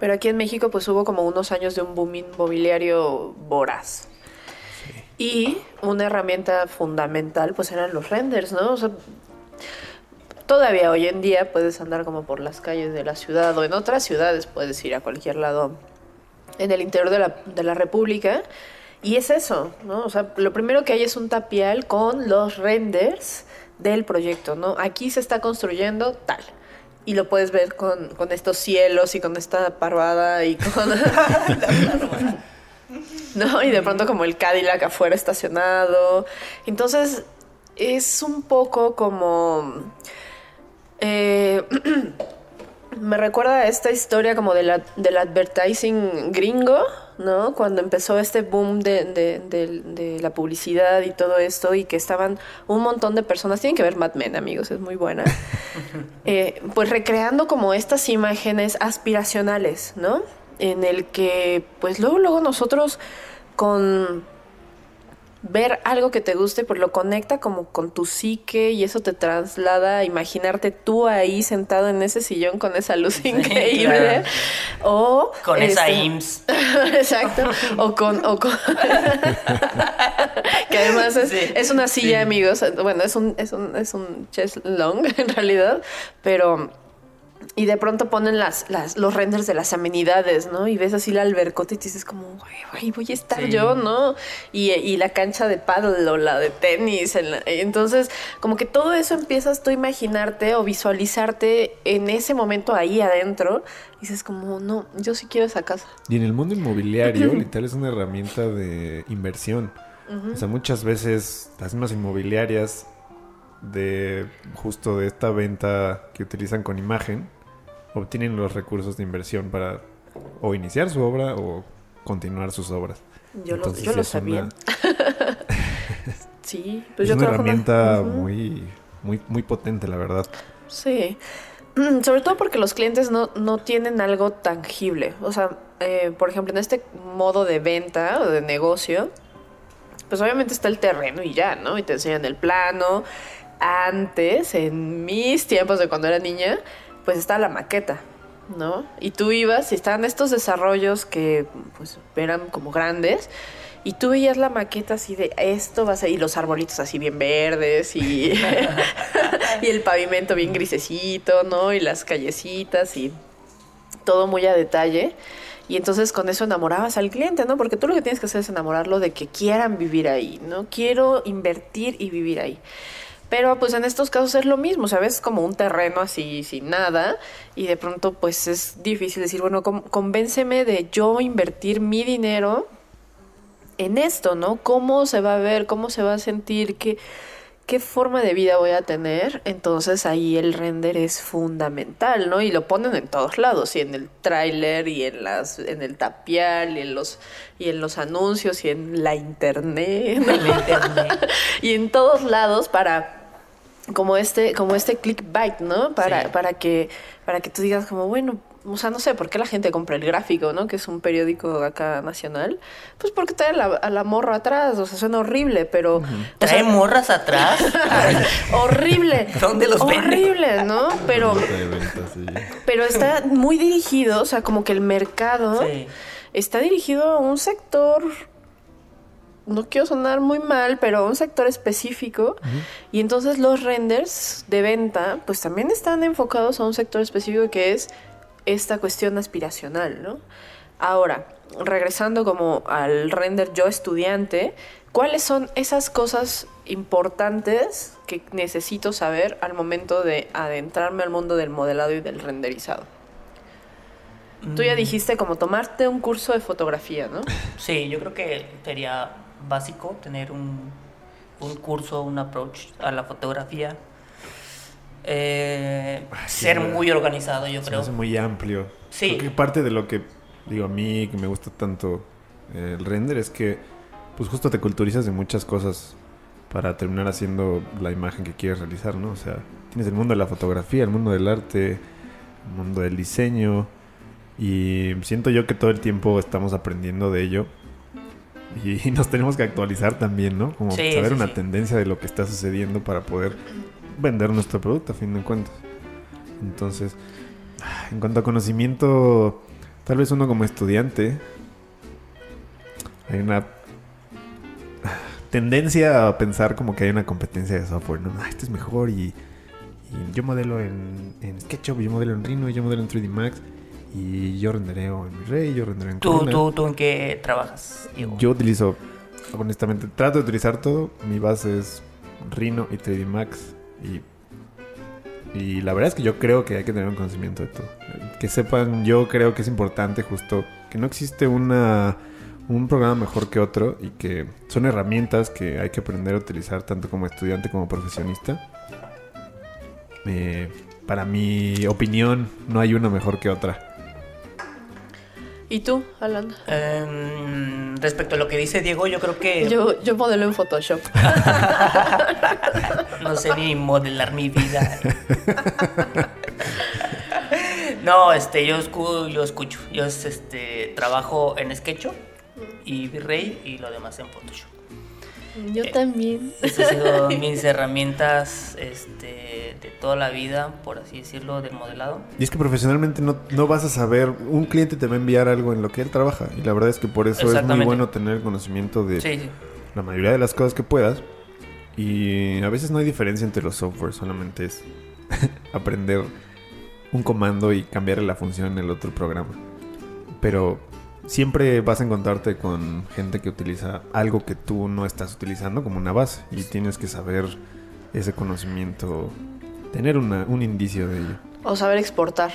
Pero aquí en México pues hubo como unos años de un boom inmobiliario voraz. Y una herramienta fundamental pues eran los renders, ¿no? O sea, todavía hoy en día puedes andar como por las calles de la ciudad o en otras ciudades puedes ir a cualquier lado en el interior de la, de la República. Y es eso, ¿no? O sea, lo primero que hay es un tapial con los renders del proyecto, ¿no? Aquí se está construyendo tal. Y lo puedes ver con, con estos cielos y con esta parvada y con... ¿No? Y de pronto como el Cadillac afuera estacionado. Entonces, es un poco como... eh, me recuerda a esta historia como de la, del advertising gringo, ¿no? Cuando empezó este boom de, de- de- de la publicidad y todo esto y que estaban un montón de personas, tienen que ver Mad Men, amigos, es muy buena, eh, pues recreando como estas imágenes aspiracionales, ¿no? En el que pues luego, luego nosotros con ver algo que te guste, pues lo conecta como con tu psique y eso te traslada a imaginarte tú ahí sentado en ese sillón con esa luz increíble. O Con esa este, IMSS. Exacto. O con, o con- que además es, Sí, es una silla, sí. amigos. Bueno, es un, es un, es un chess long en realidad, pero y de pronto ponen las, las, los renders de las amenidades, ¿no? Y ves así la albercota y te dices como, güey, voy a estar Sí. yo, ¿no? Y, y la cancha de paddle o la de tenis. en la- entonces, como que todo eso empiezas tú a imaginarte o visualizarte en ese momento ahí adentro. Y dices como, no, yo sí quiero esa casa. Y en el mundo inmobiliario, literal, es una herramienta de inversión. O sea, muchas veces las mismas inmobiliarias de justo de esta venta que utilizan con imagen obtienen los recursos de inversión para o iniciar su obra o continuar sus obras. Yo lo, yo sabía. una- Sí, pues es yo una herramienta muy, muy, muy potente, la verdad. Sí. Mm, Sobre todo porque los clientes no, no tienen algo tangible. O sea, eh, por ejemplo, en este modo de venta o de negocio, pues obviamente está el terreno y ya, ¿no? Y te enseñan el plano. Antes, en mis tiempos de cuando era niña, pues está la maqueta, ¿no? Y tú ibas y estaban estos desarrollos que pues eran como grandes. Y tú veías la maqueta así de esto va a ser, y los arbolitos así bien verdes, y, y el pavimento bien grisecito, ¿no? Y las callecitas, y todo muy a detalle. Y entonces con eso enamorabas al cliente, ¿no? Porque tú lo que tienes que hacer es enamorarlo de que quieran vivir ahí, ¿no? Quiero invertir y vivir ahí. Pero pues en estos casos es lo mismo, ¿sabes? Como un terreno así sin nada y de pronto pues es difícil decir, bueno, con- convénceme de yo invertir mi dinero en esto, ¿no? ¿Cómo se va a ver? ¿Cómo se va a sentir? ¿Qué, qué forma de vida voy a tener? Entonces ahí el render es fundamental, ¿no? Y lo ponen en todos lados, y en el tráiler, y en las, en el tapial, y en los, y en los anuncios, y en la internet. En la internet. y en todos lados para como este como este clickbait, ¿no? Para Sí. para que para que tú digas como bueno, o sea, no sé por qué la gente compra el gráfico, ¿no? Que es un periódico acá nacional. Pues porque trae a la, a la morra atrás, o sea, suena horrible, pero o ¿Trae sea, morras atrás? horrible. ¿Dónde los venden? Horrible, ¿no? Pero pero está muy dirigido, o sea, como que el mercado Sí. está dirigido a un sector, no quiero sonar muy mal, pero a un sector específico. Y entonces los renders de venta, pues también están enfocados a un sector específico que es esta cuestión aspiracional, ¿no? Ahora, regresando como al render yo estudiante, ¿cuáles son esas cosas importantes que necesito saber al momento de adentrarme al mundo del modelado y del renderizado? Tú ya Mm, dijiste como tomarte un curso de fotografía, ¿no? Sí, yo creo que sería básico tener un, un curso, un approach a la fotografía. Eh, sí, ser muy organizado, yo Se creo. muy amplio. Sí. Creo que parte de lo que digo a mí que me gusta tanto eh, el render es que pues justo te culturizas de muchas cosas para terminar haciendo la imagen que quieres realizar, ¿no? O sea, tienes el mundo de la fotografía, el mundo del arte, el mundo del diseño y siento yo que todo el tiempo estamos aprendiendo de ello y nos tenemos que actualizar también, ¿no? Como Sí, saber sí, una sí. tendencia de lo que está sucediendo para poder vender nuestro producto a fin de cuentas. Entonces, en cuanto a conocimiento, tal vez uno como estudiante, hay una tendencia a pensar como que hay una competencia de software, ¿no? Ah, este es mejor y, y yo modelo en, en SketchUp, yo modelo en Rhino, yo modelo en 3D Max y yo rendereo en Ray, yo rendereo en ¿Tú, Corona. tú, ¿Tú en qué trabajas? Diego? Yo utilizo, honestamente, trato de utilizar todo. Mi base es Rhino y 3D Max. Y, y la verdad es que yo creo que hay que tener un conocimiento de todo. Que sepan, yo creo que es importante justo que no existe una, un programa mejor que otro y que son herramientas que hay que aprender a utilizar tanto como estudiante como profesionista. Eh, para mi opinión, no hay una mejor que otra. ¿Y tú, Alan? Em, respecto a lo que dice Diego, yo creo que Yo, yo modelo en Photoshop. no sé ni modelar mi vida. No, este, yo, escu- yo escucho. Yo este, trabajo en SketchUp y V-Ray y lo demás en Photoshop. Yo también. Esas han sido mis herramientas este, de toda la vida, por así decirlo, del modelado. Y es que profesionalmente no, no vas a saber, un cliente te va a enviar algo en lo que él trabaja. Y la verdad es que por eso es muy bueno tener conocimiento de Sí, sí. la mayoría de las cosas que puedas. Y a veces no hay diferencia entre los softwares, solamente es aprender un comando y cambiarle la función en el otro programa. Pero siempre vas a encontrarte con gente que utiliza algo que tú no estás utilizando como una base. Y tienes que saber ese conocimiento, tener una- un indicio de ello. O saber exportar.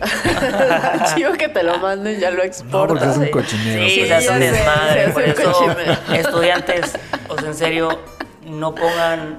Chivo que te lo manden, ya lo No, porque exportas. es un Sí. cochinero. Sí, Sí, se hace un desmadre. Por eso, estudiantes, o sea, en serio, no pongan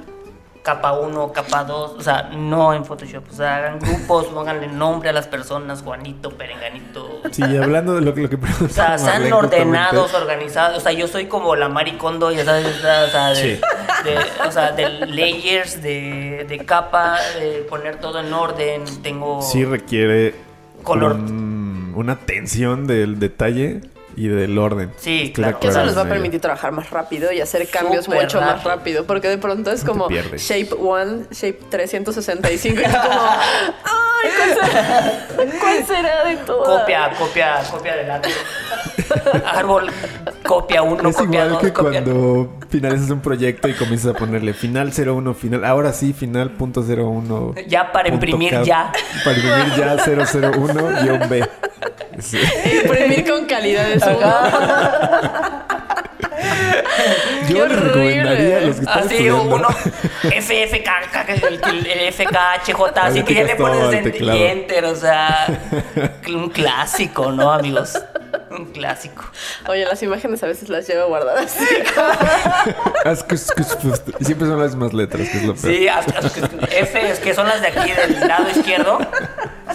capa 1, capa 2, o sea, no en Photoshop. O sea, hagan grupos, pónganle nombre a las personas, Juanito, Perenganito. Sí, hablando de lo, que- lo que O preguntaba sea, sean ordenados, organizados. O sea, yo soy como la maricondo, ya sabes, o sea, de, Sí. de- o sea, de layers, de, de capa, de poner todo en orden. Tengo. Sí requiere Color. un- una atención del detalle y del orden. Sí, Estoy claro. Que eso les va a permitir trabajar más rápido y hacer cambios Súper mucho más rápido. rápido. Porque de pronto es No como. Shape 1, Shape 365. Y es como, ¡ay! ¿Cuál será, ¿Cuál será de todas? Copia, copia, copia adelante. Árbol, copia uno, Es copia igual dos, que copia. cuando finalizas un proyecto y comienzas a ponerle final 01, final, ahora sí, final punto 01. Ya para imprimir K, ya. Para imprimir ya 001 guion B. Sí. Imprimir con calidad de. Qué Yo les horrible. recomendaría a los que están Así estudiando. uno, FFK, el, el FKHJ, así que ya le pones en enter, o sea, un clásico, ¿no, amigos? Un clásico. Oye, las imágenes a veces las llevo guardadas. Y siempre son las mismas letras, que es lo peor. Sí, F, es que son las de aquí del lado izquierdo,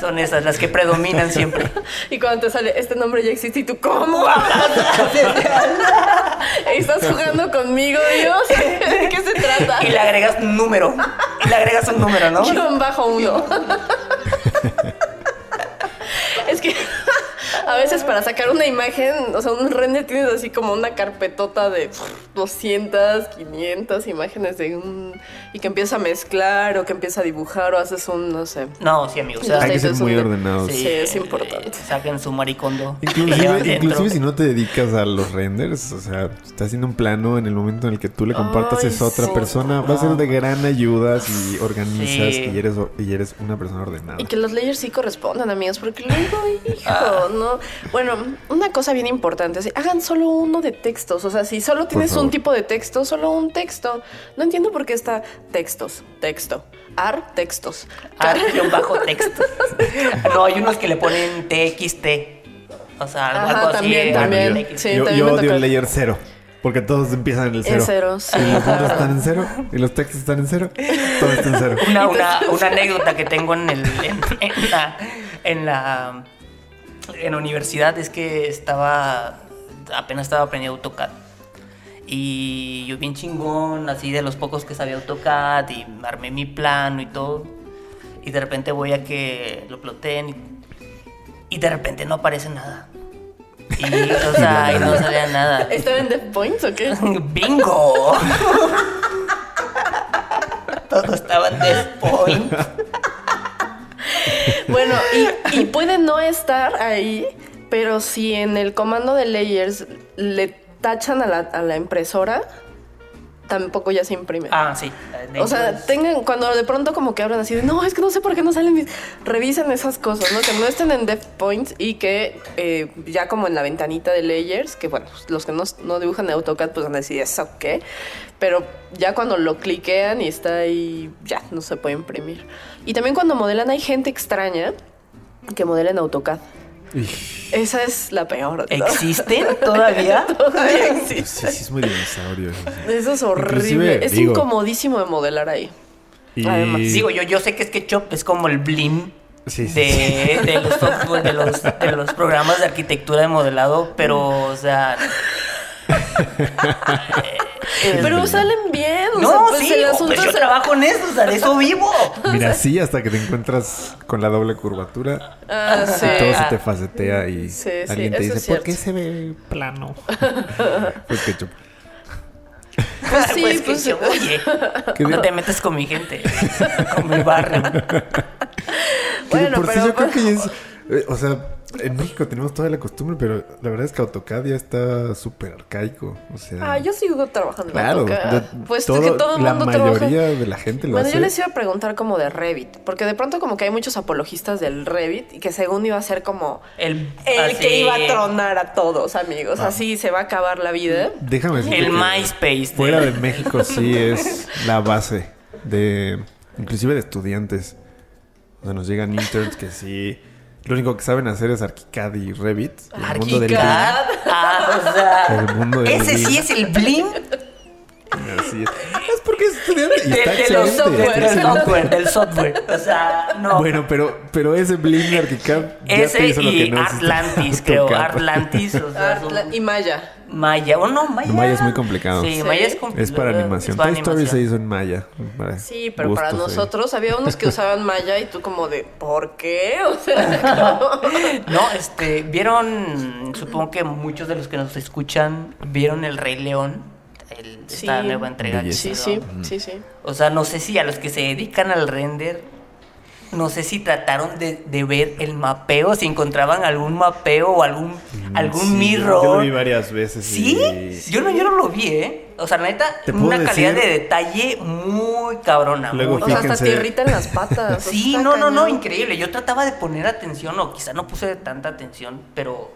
son esas, las que predominan siempre. Y cuando te sale, este nombre ya existe y tú, ¿cómo? ¿Estás jugando conmigo, Dios? ¿De qué se trata? Y le agregas un número, y le agregas un número, ¿no? Guión bajo uno. es que a veces para sacar una imagen, o sea, un render tienes así como una carpetota de 200, 500 imágenes de un... y que empieza a mezclar o que empieza a dibujar o haces un, no sé. No, sí, amigos. O sea, Los Hay que ser muy ordenados. Sí, es importante. eh, saquen su maricondo. Inclusive, inclusive si no te dedicas a los renders, o sea, estás haciendo un plano en el momento en el que tú le compartas Ay, eso a otra sí. persona, va a ser de gran ayuda si organizas Sí. y, eres, y eres una persona ordenada. Y que los layers sí correspondan, amigos, porque luego, hijo, Ah. No. Bueno, una cosa bien importante, así, hagan solo uno de textos. O sea, si solo tienes un tipo de texto, solo un texto. No entiendo por qué está textos, texto. Ar, textos. Ah, guion bajo texto. No, hay unos que le ponen TXT. O sea, algo, Ajá, algo así. también, eh, también. Sí, yo también yo me odio el layer cero, porque todos empiezan en el cero. En cero, sí. Y los puntos están en cero, y los textos están en cero, todo está en cero. Una, una, una anécdota que tengo en, el, en, en la, en la en la universidad es que estaba apenas estaba aprendiendo AutoCAD y yo bien chingón así de los pocos que sabía AutoCAD y armé mi plano y todo y de repente voy a que lo ploteen y, y de repente no aparece nada y o sea y no salía nada ¿Estaba en Death Points o qué? ¡Bingo! Todo estaba en Death Point. Bueno, y, y puede no estar ahí, pero si en el comando de layers le tachan a la, a la impresora, tampoco ya se imprime. Ah, sí. O sea, tengan, cuando de pronto como que hablan así de, no, es que no sé por qué no salen mis... Revisen esas cosas, ¿no? Que no estén en depth points y que eh, ya como en la ventanita de layers, que bueno, los que no, no dibujan en AutoCAD pues van a decir, ¿eso qué? Pero ya cuando lo cliquean y está ahí, ya, no se puede imprimir. Y también cuando modelan hay gente extraña que modela en AutoCAD. Esa es la peor. ¿no? ¿Existen todavía? Todavía Sí, existe. sí, es muy dinosaurio. eso sí. Eso es horrible. Inclusive, es digo- incomodísimo de modelar ahí. Y... Además, Digo, yo, yo sé que SketchUp es como el blim Sí, sí, de, de los software, de los, de los programas de arquitectura de modelado, pero, o sea... Pero salen bien. o sea, no, pues sí, el asunto pues yo trabajo en eso, o sea, de eso vivo. Mira, sí, hasta que te encuentras con la doble curvatura Ah, sí. y todo se te facetea y Sí, sí, alguien te dice, ¿por qué se ve plano? pues ketchup. Pues sí, pues, pues, que yo, oye, ¿Qué no te metes con mi gente, con mi barrio. Que Bueno, por sí pero- yo creo que ya es... eh, o sea, en México tenemos toda la costumbre, pero la verdad es que AutoCAD ya está súper arcaico. O sea... Ah, yo sigo trabajando en Claro, AutoCAD. de- Pues todo- es que todo el la mundo mayoría trabaja. de la gente lo Bueno, hace. yo les iba a preguntar como de Revit, porque de pronto como que hay muchos apologistas del Revit y que según iba a ser como El, el así, que iba a tronar a todos, amigos. Así se va a acabar la vida. Déjame decirte El MySpace. Fuera de México sí es la base de... Inclusive de estudiantes. O sea, nos llegan interns que sí... Lo único que saben hacer es ArchiCAD y Revit. y el mundo del. Ah, o sea. El mundo del ese sí es el blim así es. Es porque es estudiante. Y de, está de los excelente, software, está del software, del software. O sea, no. Bueno, pero, pero ese Blim de ArchiCAD ya te ese hizo lo que y no Atlantis, creo. Atlantis, o sea, son- Artla- y Maya. Maya. O no, Maya. Maya es muy complicado. Sí, Sí. Maya es complicado. Es para animación. Toy Story se hizo en Maya. para Sí, pero para ahí. nosotros había unos que usaban Maya y tú como de, ¿por qué? O sea, No, este, vieron, supongo que muchos de los que nos escuchan vieron El Rey León, el- esta nueva entrega. que sí, sí, sí, sí. O sea, no sé si a los que se dedican al render, no sé si trataron de, de ver el mapeo, si encontraban algún mapeo o algún, algún Mm, Sí, mirror. Yo lo vi varias veces. ¿Sí? y- Yo no, yo no lo vi, ¿eh? O sea, la neta, una calidad decir- de detalle muy cabrona. Luego muy O sea, hasta Fíjense. te irritan las patas. Sí, no, no, no, increíble. Yo trataba de poner atención, o quizá no puse tanta atención, pero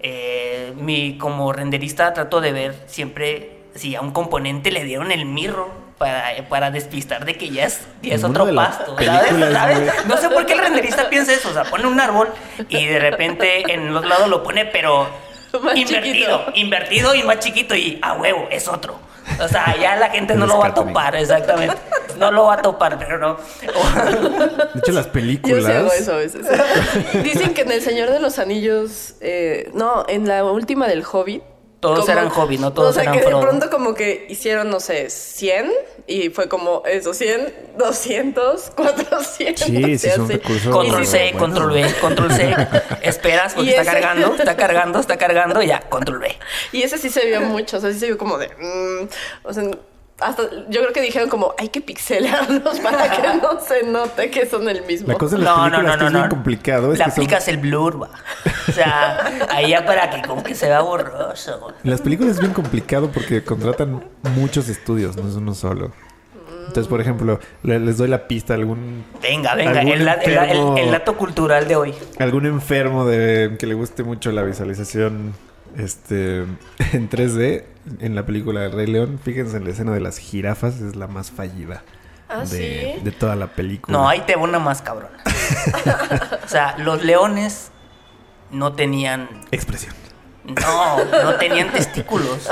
eh, mi como renderista trato de ver siempre si a un componente le dieron el mirro para, para despistar de que ya es, ya es El otro pasto. No sé por qué el renderista piensa eso. O sea, pone un árbol y de repente en los lados lo pone, pero Más invertido, chiquito. invertido y más chiquito y a huevo, es otro. O sea, ya la gente no lo va a topar, exactamente. No lo va a topar, pero no. De hecho, las Yo películas. sí hago eso a veces. Dicen que en El Señor de los Anillos, eh, no, en la última del Hobbit, Todos como- eran hobby, no todos o sea, eran que de pro. pronto como que hicieron, no sé, 100 y fue como eso, 100, 200, 400. Sí, sí, es un recurso. Control C, bueno. control B, control C. Esperas porque está ese- cargando, está cargando, está cargando, ya, control B. Y ese sí se vio mucho, o sea, sí se vio como de... mm, o sea, hasta yo creo que dijeron como hay que pixelarlos para que no se note que son el mismo. La cosa de las No, no, no, que no, es no. bien complicado es Le que son- aplicas el blur, va. O sea, ahí ya para que como que se vea borroso. las películas es bien complicado porque contratan muchos estudios, no es uno solo. Entonces, por ejemplo, le- les doy la pista a algún Venga, venga, Algún el, la- el la- el- enfermo- el dato cultural de hoy. algún enfermo de que le guste mucho la visualización este en 3D en la película del Rey León, fíjense en la escena de las jirafas, es la más fallida Ah, de, ¿sí? de toda la película. No, ahí te va una más cabrón. O sea, los leones no tenían. expresión. No, no tenían testículos.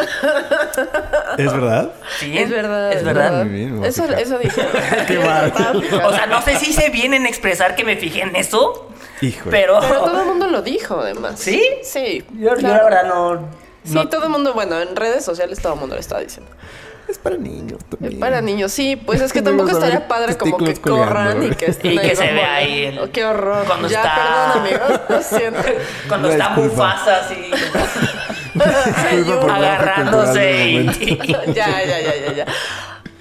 ¿Es verdad? Sí, Es verdad. Es verdad. Bien, a Eso, eso dije. Qué mal. O sea, no sé si se viene en expresar que me fijé en eso, Híjole. pero. Pero todo el mundo lo dijo, además. ¿Sí? Sí. Yo, yo claro. la verdad no. Sí, no- todo el mundo, bueno, en redes sociales todo el mundo lo estaba diciendo. es para niños Es también. Para niños, sí, pues es que tampoco estaría padre como que corran y güey. que estén Y ahí que se vea ahí el- Oh, qué horror. cuando ya, está- perdón, amigos, lo siento. Cuando Una está disculpa. Mufasa así, agarrándose y. ya, ya, ya, ya, ya.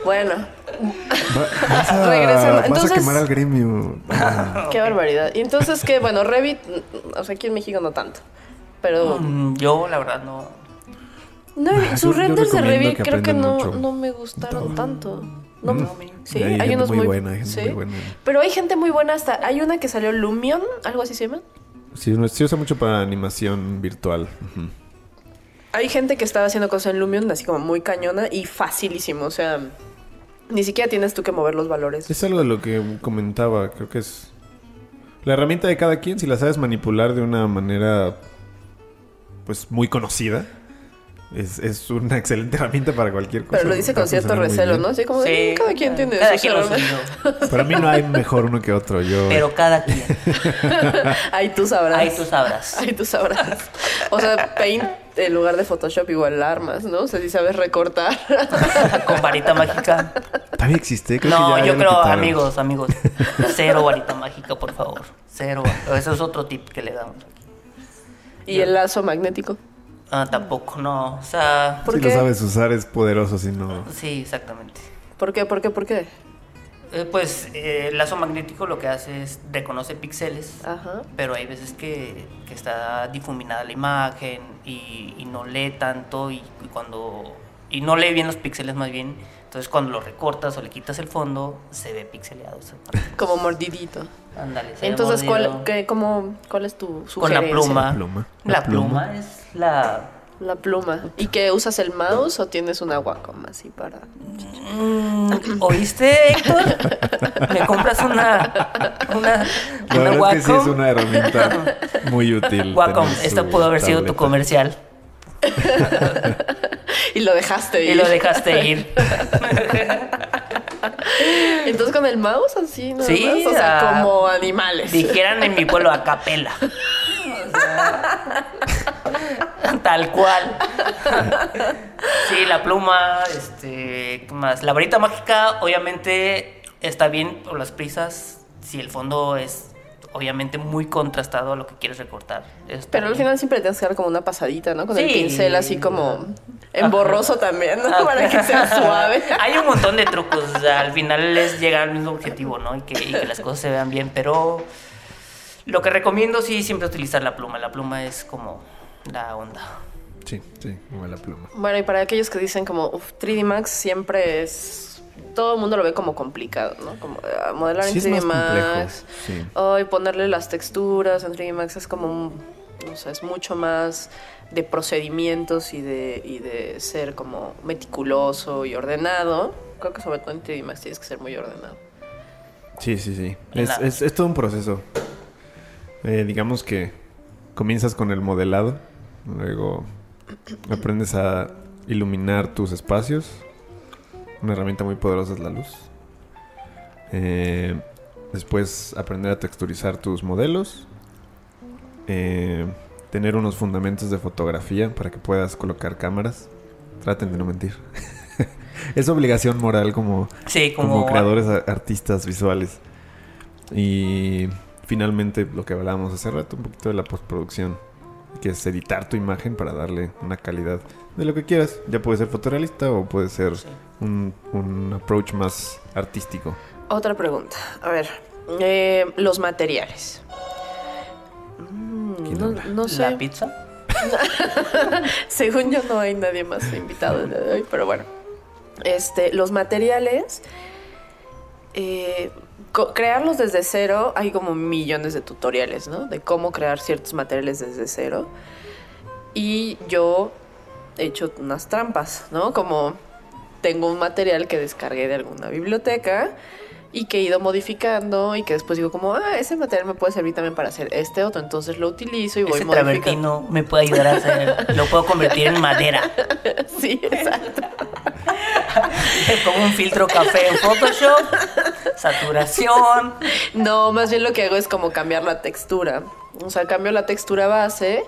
Bueno, Va- vas, a, Regresando. vas a quemar al gremio. Ah, qué barbaridad. Y entonces, que bueno, Revit, o sea, aquí en México no tanto. Pero Mm, Yo, la verdad, no. no, Ah, sus yo- yo renders de Revit que creo que no, no me gustaron tanto. No, Mm. sí, Hay unos muy muy, buena, hay gente sí. muy buena. Pero hay gente muy buena hasta. Hay una que salió Lumion, algo así se llama. Sí, no- se usa mucho para animación virtual. Hay gente que estaba haciendo cosas en Lumion así como muy cañona y facilísimo. O sea, ni siquiera tienes tú que mover los valores. Es algo de lo que comentaba, creo que es la herramienta de cada quien, si la sabes manipular de una manera pues muy conocida, es, es una excelente herramienta para cualquier cosa. Pero lo dice con cierto recelo. ¿no? Así como de, Sí, "Mm, cada quien tiene cada sus quien lo herramientas". suyo. Para mí no hay mejor uno que otro. Yo Pero cada quien. Ahí tú sabrás. Ahí tú sabrás. Ahí tú sabrás. O sea, Paint en lugar de Photoshop igual armas, ¿no? O sea, si sabes recortar. Con varita mágica. todavía existe. Creo que No, ya- ya yo creo, amigos, amigos. Cero varita mágica, por favor. Cero. Eso es otro tip que le damos. y el lazo magnético. Ah, tampoco, no. O sea, ¿Por si qué? lo sabes usar es poderoso, si no. sí, exactamente. ¿Por qué? ¿Por qué? ¿Por qué? Eh, pues eh, el lazo magnético lo que hace es reconoce píxeles, Ajá. pero hay veces que, que está difuminada la imagen y, y no lee tanto y, y cuando y no lee bien los píxeles más bien. Entonces cuando lo recortas o le quitas el fondo se ve pixeleado. Como mordidito. Ándale. Entonces. ¿cuál, qué, cómo, ¿cuál es tu Con sugerencia? la pluma. La pluma. La, La pluma. pluma. es la... La pluma. ¿Y que usas el mouse o tienes una Wacom así para...? Mm, ¿Oíste, Héctor? ¿Me compras una... una, La una verdad es que sí es Wacom? una herramienta muy útil. Wacom, su pudo haber sido tu comercial. Y lo dejaste ir. Y lo dejaste ir. Entonces, con el mouse así, ¿no? Sí, o sea, ah, como animales. Dijeran en mi pueblo a capela. tal cual. Sí, la pluma, este, ¿qué más? La varita mágica, obviamente, está bien por las prisas. Si el fondo es, obviamente, muy contrastado a lo que quieres recortar. está Pero al bien. final siempre tienes que dar como una pasadita, ¿no? Con el pincel así como en borroso también, ¿no? Para que sea suave. Hay un montón de trucos. o sea, al final es llegar al mismo objetivo, ¿no? Y que, y que las cosas se vean bien. Pero lo que recomiendo sí siempre utilizar la pluma. La pluma es como la onda. Sí, sí, como la pluma. Bueno, y para aquellos que dicen como, uff, 3D Max siempre es... Todo el mundo lo ve como complicado, ¿no? Como ah, modelar Sí, en es 3D más complejo. Max. Sí. Ay, ponerle las texturas en 3D Max es como, un- no sé, es mucho más de procedimientos y de, y de ser como meticuloso y ordenado. Creo que sobre todo en 3D Max tienes que ser muy ordenado. Sí, sí, sí. Es, es todo un proceso. Eh, digamos que comienzas con el modelado, luego aprendes a iluminar tus espacios. Una herramienta muy poderosa es la luz. Eh, después aprender a texturizar tus modelos. Eh, tener unos fundamentos de fotografía para que puedas colocar cámaras. Traten de no mentir. es obligación moral como, Sí, como, como, creadores artistas visuales. Y finalmente lo que hablábamos hace rato, un poquito de la postproducción, que es editar tu imagen para darle una calidad de lo que quieras. Ya puede ser fotorrealista o puede ser Sí. un, un approach más artístico. Otra pregunta. A ver, eh, los materiales. Mm, ¿Quién no, habla? no sé. La pizza. Según yo no hay nadie más invitado el día de hoy, pero bueno. Este, los materiales, eh, crearlos desde cero, hay como millones de tutoriales, ¿no? De cómo crear ciertos materiales desde cero. Y yo he hecho unas trampas, ¿no? Como tengo un material que descargué de alguna biblioteca y que he ido modificando y que después digo como, ah, ese material me puede servir también para hacer este otro, entonces lo utilizo y voy Ese modificando. me puede ayudar a hacer. Lo puedo convertir en madera. Sí, exacto. Le pongo un filtro café en Photoshop. Saturación. No, más bien lo que hago es como cambiar la textura. O sea, cambio la textura base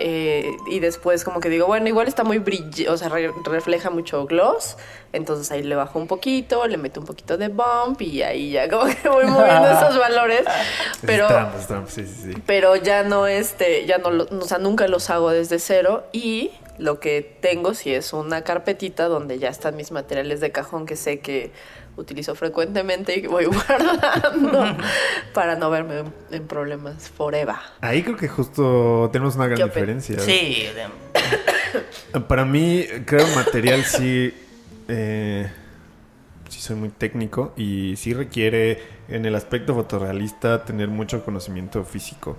eh, y después como que digo, bueno, igual está muy brilloso, o sea, re- refleja mucho gloss. Entonces ahí le bajo un poquito, le meto un poquito de bump y ahí ya como que voy moviendo esos valores. Pero, trampa, sí, sí, sí. pero ya no, este, ya no, lo- o sea, nunca los hago desde cero y lo que tengo sí es una carpetita donde ya están mis materiales de cajón que sé que utilizo frecuentemente y que voy guardando para no verme en, problemas forever. Ahí creo que justo tenemos una ¿Qué gran diferencia. Sí, Para mí, un material sí, eh, sí soy muy técnico y sí requiere en el aspecto fotorrealista tener mucho conocimiento físico.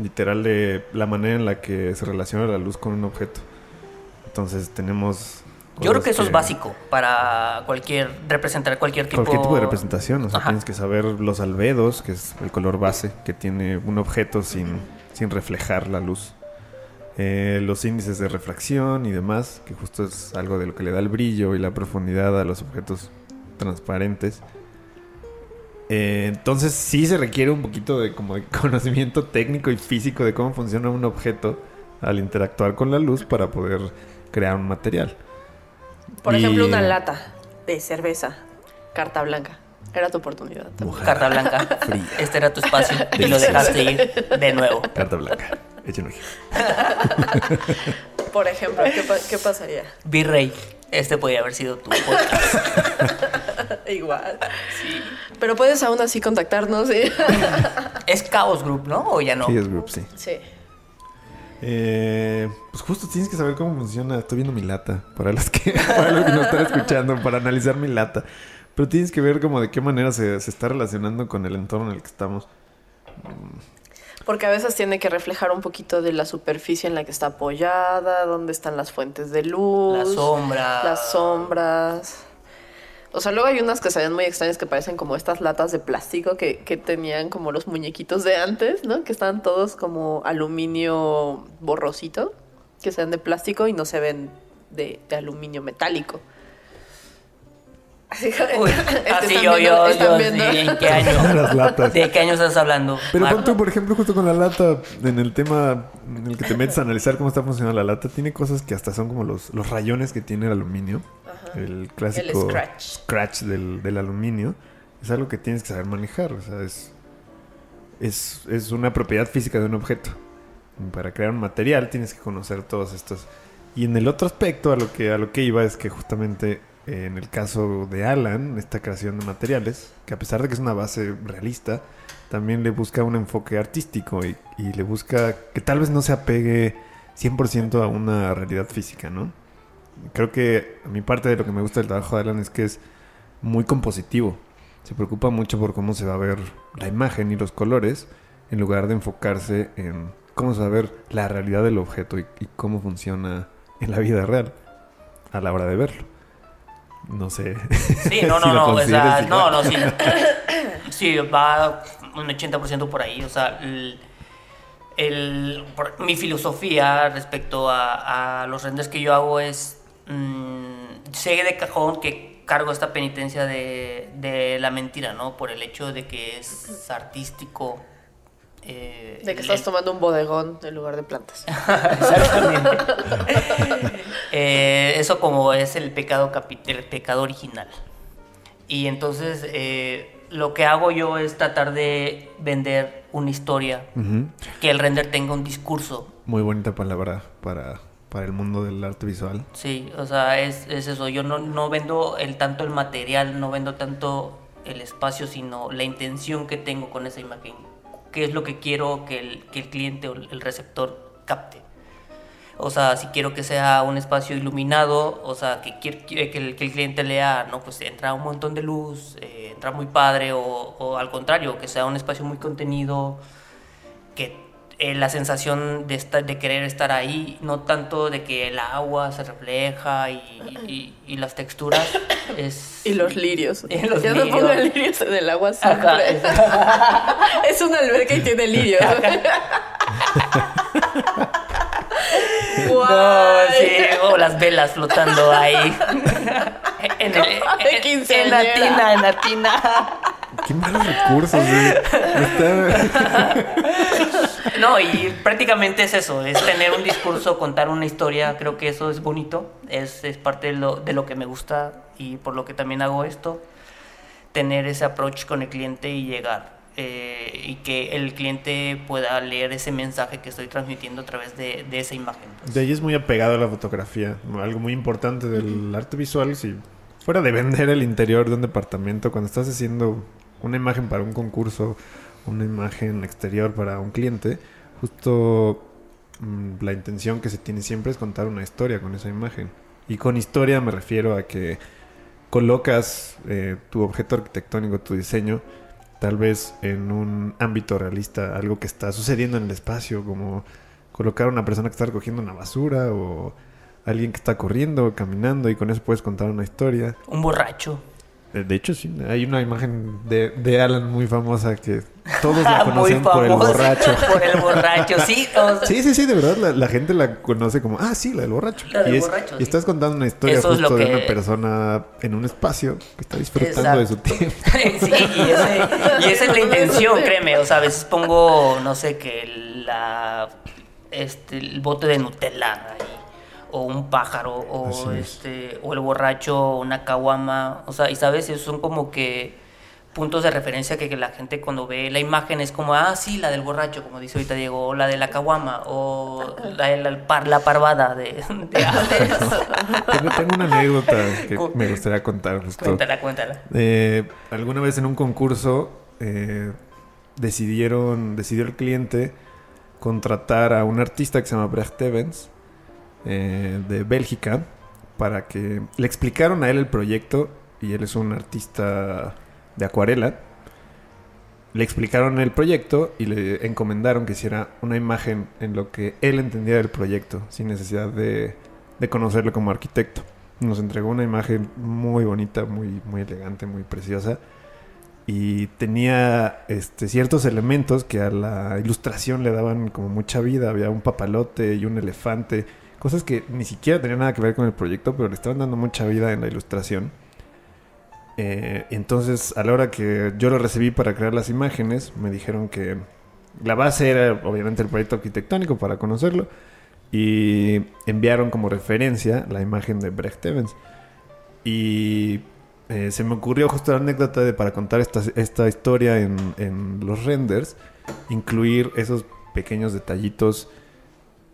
Literal de la manera en la que se relaciona la luz con un objeto. Entonces tenemos... Yo creo que eso es básico para cualquier representar cualquier tipo, Cualquier tipo de representación, o sea, Ajá. tienes que saber los albedos, que es el color base que tiene un objeto sin, sin reflejar la luz. Eh, los índices de refracción y demás, que justo es algo de lo que le da el brillo y la profundidad a los objetos transparentes. Eh, entonces sí se requiere un poquito de como de conocimiento técnico y físico de cómo funciona un objeto al interactuar con la luz para poder crear un material. Por Y- ejemplo, una lata de cerveza, carta blanca. Era tu oportunidad. Carta blanca. Fría. Este era tu espacio y lo dejaste ir de nuevo. Carta blanca. Aquí. Por ejemplo, ¿qué, pa- qué pasaría? Virrey, este podría haber sido tu podcast. Igual. Pero puedes aún así contactarnos. ¿sí? Es Chaos Group, ¿no? O ya no. Sí, es group, sí. sí. Eh, pues justo tienes que saber cómo funciona. Estoy viendo mi lata. Para los que, para los que nos están escuchando, para analizar mi lata. Pero tienes que ver como de qué manera se, se está relacionando con el entorno en el que estamos. Porque a veces tiene que reflejar un poquito de la superficie en la que está apoyada, dónde están las fuentes de luz, La sombra. las sombras. O sea, luego hay unas que se ven muy extrañas que parecen como estas latas de plástico que, que tenían como los muñequitos de antes, ¿no? Que están todos como aluminio borrosito, que se ven de plástico y no se ven de, de aluminio metálico. Así, Uy, así están yo, yo, están yo, ¿en qué año? Las latas. ¿De qué año estás hablando? Pero Marco? por ejemplo, justo con la lata, en el tema en el que te metes a analizar cómo está funcionando la lata, tiene cosas que hasta son como los, los rayones que tiene el aluminio. El clásico El scratch. scratch del, del aluminio. Es algo que tienes que saber manejar. O sea, es, es, es una propiedad física de un objeto. Y Para crear un material tienes que conocer todos estos. Y en el otro aspecto, a lo que, a lo que iba es que justamente en el caso de Alan, esta creación de materiales, que a pesar de que es una base realista, también le busca un enfoque artístico y, le busca que tal vez no se apegue 100% a una realidad física, ¿no? Creo que a mi parte de lo que me gusta del trabajo de Alan es que es muy compositivo. Se preocupa mucho por cómo se va a ver la imagen y los colores en lugar de enfocarse en cómo se va a ver la realidad del objeto y, y cómo funciona en la vida real a la hora de verlo. No sé. Sí, no, si no, no, o sea, no, no, sí. Sí, va un 80% por ahí, o sea, el, el- por- mi filosofía respecto a, a los renders que yo hago es, mm, sé de cajón que cargo esta penitencia de, de la mentira, ¿no? Por el hecho de que es artístico, eh, De que estás tomando un bodegón en lugar de plantas. Exactamente. Eh, eso como es el pecado, capi- el pecado original. Y entonces eh, lo que hago yo es tratar de vender una historia, que el render tenga un discurso. Muy bonita palabra para, para el mundo del arte visual. Sí, o sea, es, es eso. Yo no, no vendo el tanto el material, no vendo tanto el espacio, sino la intención que tengo con esa imagen. ¿Qué es lo que quiero que el, que el cliente o el receptor capte? O sea, si quiero que sea un espacio iluminado, o sea, que, quier- que, el, que el cliente lea, no, pues entra un montón de luz, eh, entra muy padre, o, o al contrario, que sea un espacio muy contenido, que eh, la sensación de, estar, de querer estar ahí, no tanto de que el agua se refleja y, y- y las texturas es... Y los lirios. Y los ya no lirios. pongan lirios en el agua Ajá, siempre. es una alberca y tiene lirios. No, Guay. sí, o las velas flotando ahí. en, el- De en- en la tina, en la tina. Qué malos recursos, güey. Está- No, y prácticamente es eso, es tener un discurso, contar una historia, creo que eso es bonito, es, es parte de lo, de lo que me gusta y por lo que también hago esto, tener ese approach con el cliente y llegar. eh, y que el cliente pueda leer ese mensaje que estoy transmitiendo a través de, de esa imagen. pues. De ahí es muy apegado a la fotografía. Algo muy importante del arte visual, si fuera de vender el interior de un departamento, cuando estás haciendo una imagen para un concurso, una imagen exterior para un cliente, justo mm, la intención que se tiene siempre es contar una historia con esa imagen. Y con historia me refiero a que colocas eh, tu objeto arquitectónico, tu diseño, tal vez en un ámbito realista, algo que está sucediendo en el espacio, como colocar a una persona que está recogiendo una basura o alguien que está corriendo, caminando y con eso puedes contar una historia. Un borracho. De hecho, sí, hay una imagen de, de Alan muy famosa que todos la conocen por el borracho. por el borracho, sí. o sea, Sí, sí, sí, de verdad, la, la gente la conoce como, ah, sí, la del borracho. La del y, es- borracho, y sí. estás contando una historia Eso justo de una persona en un espacio que está disfrutando de su tiempo. Sí, y, ese- y esa es la intención, créeme. O sea, a veces pongo, no sé, que la, este, el bote de Nutella ahí, o un pájaro, o, Así es. este, o el borracho, una caguama. O sea, y sabes, esos son como que puntos de referencia que, que la gente cuando ve la imagen es como, ah, sí, la del borracho, como dice ahorita Diego, o la de la caguama, o la de la, par- la parvada de, de antes. tengo, tengo una anécdota que me gustaría contar justo. cuéntala, cuéntala. Eh, alguna vez en un concurso eh, decidieron, decidió el cliente contratar a un artista que se llama Brecht Evans eh, de Bélgica para que le explicaron a él el proyecto y él es un artista de acuarela. Le explicaron el proyecto y le encomendaron que hiciera una imagen en lo que él entendía del proyecto, sin necesidad de, de conocerlo como arquitecto. Nos entregó una imagen muy bonita, muy, muy elegante, muy preciosa. Y tenía este, ciertos elementos que a la ilustración le daban como mucha vida. Había un papalote y un elefante. Cosas que ni siquiera tenían nada que ver con el proyecto, pero le estaban dando mucha vida en la ilustración. Eh, entonces, a la hora que yo lo recibí para crear las imágenes, me dijeron que la base era obviamente el proyecto arquitectónico para conocerlo. Y enviaron como referencia la imagen de Brecht Evans. Y eh, se me ocurrió justo la anécdota de para contar esta, esta historia en, en los renders, incluir esos pequeños detallitos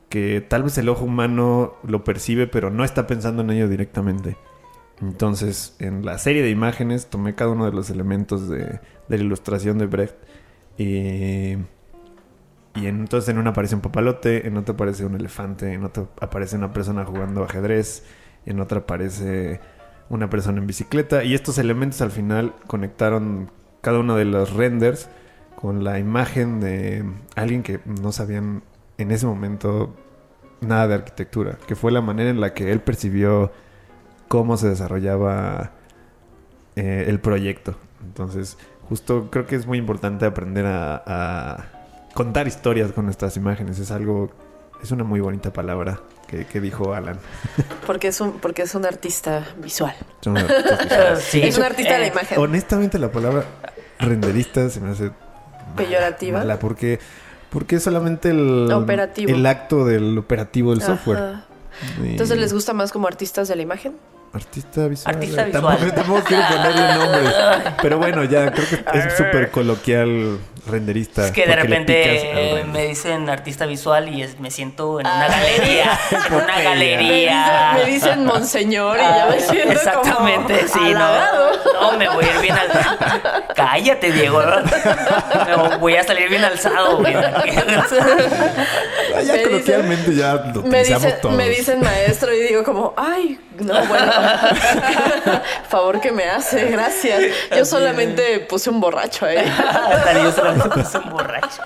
que tal vez el ojo humano lo percibe, pero no está pensando en ello directamente. Entonces, en la serie de imágenes tomé cada uno de los elementos de, de la ilustración de Brecht y, y en- entonces en una aparece un papalote, en otra aparece un elefante, en otra aparece una persona jugando ajedrez, en otra aparece una persona en bicicleta y estos elementos al final conectaron cada uno de los renders con la imagen de alguien que no sabían en ese momento nada de arquitectura, que fue la manera en la que él percibió cómo se desarrollaba eh, el proyecto. Entonces, justo creo que es muy importante aprender a, a contar historias con nuestras imágenes. Es algo, es una muy bonita palabra que, que dijo Alan. Porque es un, porque es un artista visual. Sí. Es un artista de la Eh, imagen. Honestamente, la palabra renderista se me hace Peyorativa. mala porque Porque es solamente el, Operativo. el acto del operativo del software. Y- Entonces, ¿les gusta más como artistas de la imagen? Artista visual. Artista Tampoco, visual. tampoco quiero ponerle nombres. Pero bueno, ya creo que es súper coloquial renderista. Es que de repente eh, me dicen artista visual y es- me siento en una galería. en una galería. Me dicen monseñor y ya me siento Exactamente, como sí, no. No, me voy a ir bien al... Cállate, Diego. Me voy a salir bien alzado, güey. Ah, ya me coloquialmente ya lo Me dicen, todos. me dicen maestro y digo como, ay, no, bueno, favor que me hace, gracias. Yo solamente puse un borracho ahí. Ándale, solamente puse un borracho.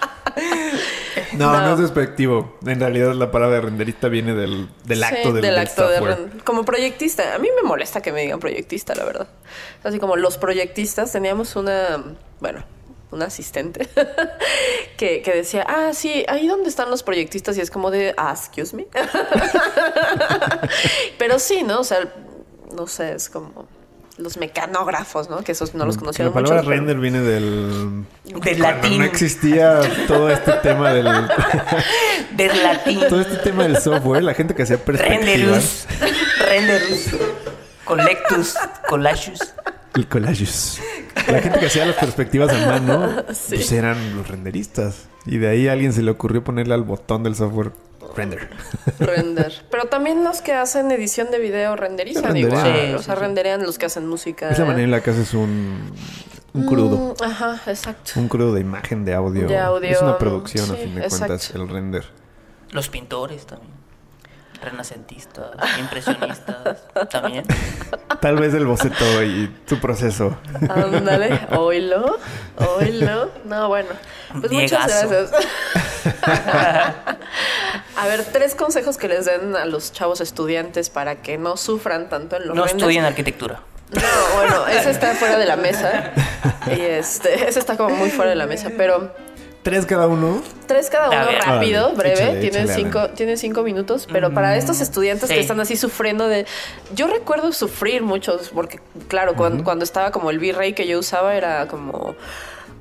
No, no, No. es despectivo. En realidad la palabra de renderista viene del, del Sí, acto del, del acto de software. ren- como proyectista. A mí me molesta que me digan proyectista, la verdad. Así como los proyectistas, teníamos una, bueno, una asistente que, que decía, ah, sí, ahí donde están los proyectistas y es como de, ah, excuse me. Pero sí, ¿no? O sea, no sé, es como los mecanógrafos, ¿no? Que esos no los La conocíamos palabra mucho. pero- render viene del... Del latín. no existía todo este tema del... Del latín. todo este tema del software, la gente que hacía perspectivas. Renderus. Renderus. Collectus. Collacius. El collages. La gente que hacía las perspectivas a mano, Sí. pues eran los renderistas. Y de ahí a alguien se le ocurrió ponerle al botón del software render. Render. Pero también los que hacen edición de video renderizan Renderean. igual. Sí, o sea, sí, renderean los que hacen música. De esa manera en la que haces un, un crudo. Mm, ajá, exacto. Un crudo de imagen, de audio. De audio, Es una producción, a sí, fin de exacto. cuentas, el render. Los pintores también. Renacentistas. Impresionistas. También. Tal vez el boceto y tu proceso. Ándale, oílo, oílo. No, bueno. Pues muchas Diegazo. gracias. A ver, tres consejos que les den a los chavos estudiantes para que no sufran tanto en los No renders. estudien arquitectura. No, bueno, ese está fuera de la mesa. Y este, ese está como muy fuera de la mesa. Pero Tres cada uno. tres cada uno rápido, Órale, breve. échale, tienen, échale, cinco, tienen cinco minutos. Pero para estos estudiantes sí. que están así sufriendo de. Yo recuerdo sufrir muchos, porque, claro, cuando, cuando estaba como el V-Ray que yo usaba era como.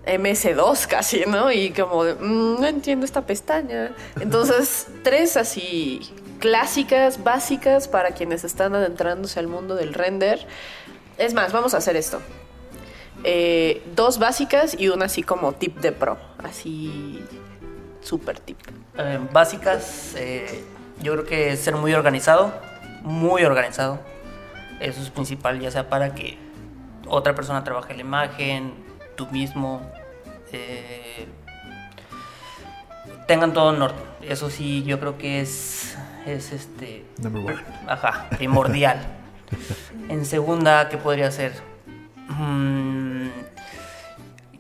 MS2 casi, ¿no? Y como de, "Mm, no entiendo esta pestaña. Entonces, tres así clásicas, básicas para quienes están adentrándose al mundo del render. Es más, vamos a hacer esto. Eh, dos básicas y una así como tip de pro. Así, súper tip. Eh, básicas, eh, yo creo que ser muy organizado, muy organizado. Eso es principal, ya sea para que otra persona trabaje la imagen, tú mismo, eh, tengan todo en orden. Eso sí, yo creo que es, es este, Number one. ajá, primordial. en segunda, ¿qué podría ser? Mm,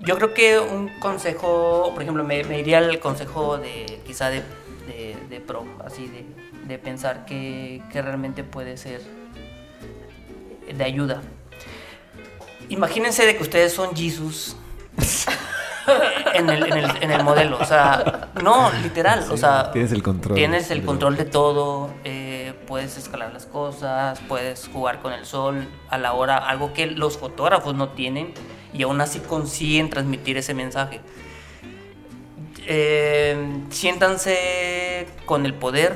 yo creo que un consejo, por ejemplo, me, me iría al consejo de quizá de, de, de pro, así de, de pensar que, que realmente puede ser de ayuda. Imagínense de que ustedes son Jesus en el, en el, en el modelo, o sea, no, literal, o sea, Tienes el control. Tienes el control de todo, eh, puedes escalar las cosas, puedes jugar con el sol a la hora, algo que los fotógrafos no tienen y aún así consiguen transmitir ese mensaje. Eh, siéntanse con el poder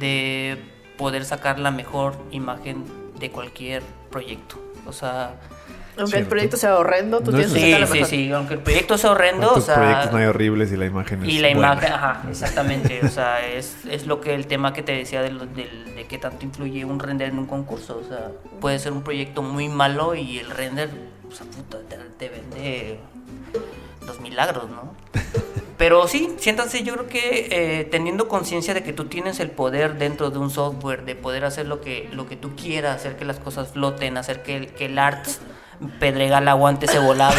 de poder sacar la mejor imagen de cualquier proyecto. O sea, Aunque el Cierto. proyecto sea horrendo, tú No tienes es- que sí, la sí, mejor. sí, aunque el proyecto sea horrendo, o ¿Cuántos sea, proyectos no hay horribles y la imagen es y la buena? imagen, ajá, exactamente. O sea, es, es lo que el tema que te decía de, lo- del- de qué tanto influye un render en un concurso. O sea, puede ser un proyecto muy malo y el render, o sea, puta, te, te vende los milagros, ¿no? Pero sí, siéntanse, yo creo que eh, teniendo conciencia de que tú tienes el poder dentro de un software, de poder hacer lo que, lo que tú quieras, hacer que las cosas floten, hacer que, el- que el art pedregal aguante ese volado.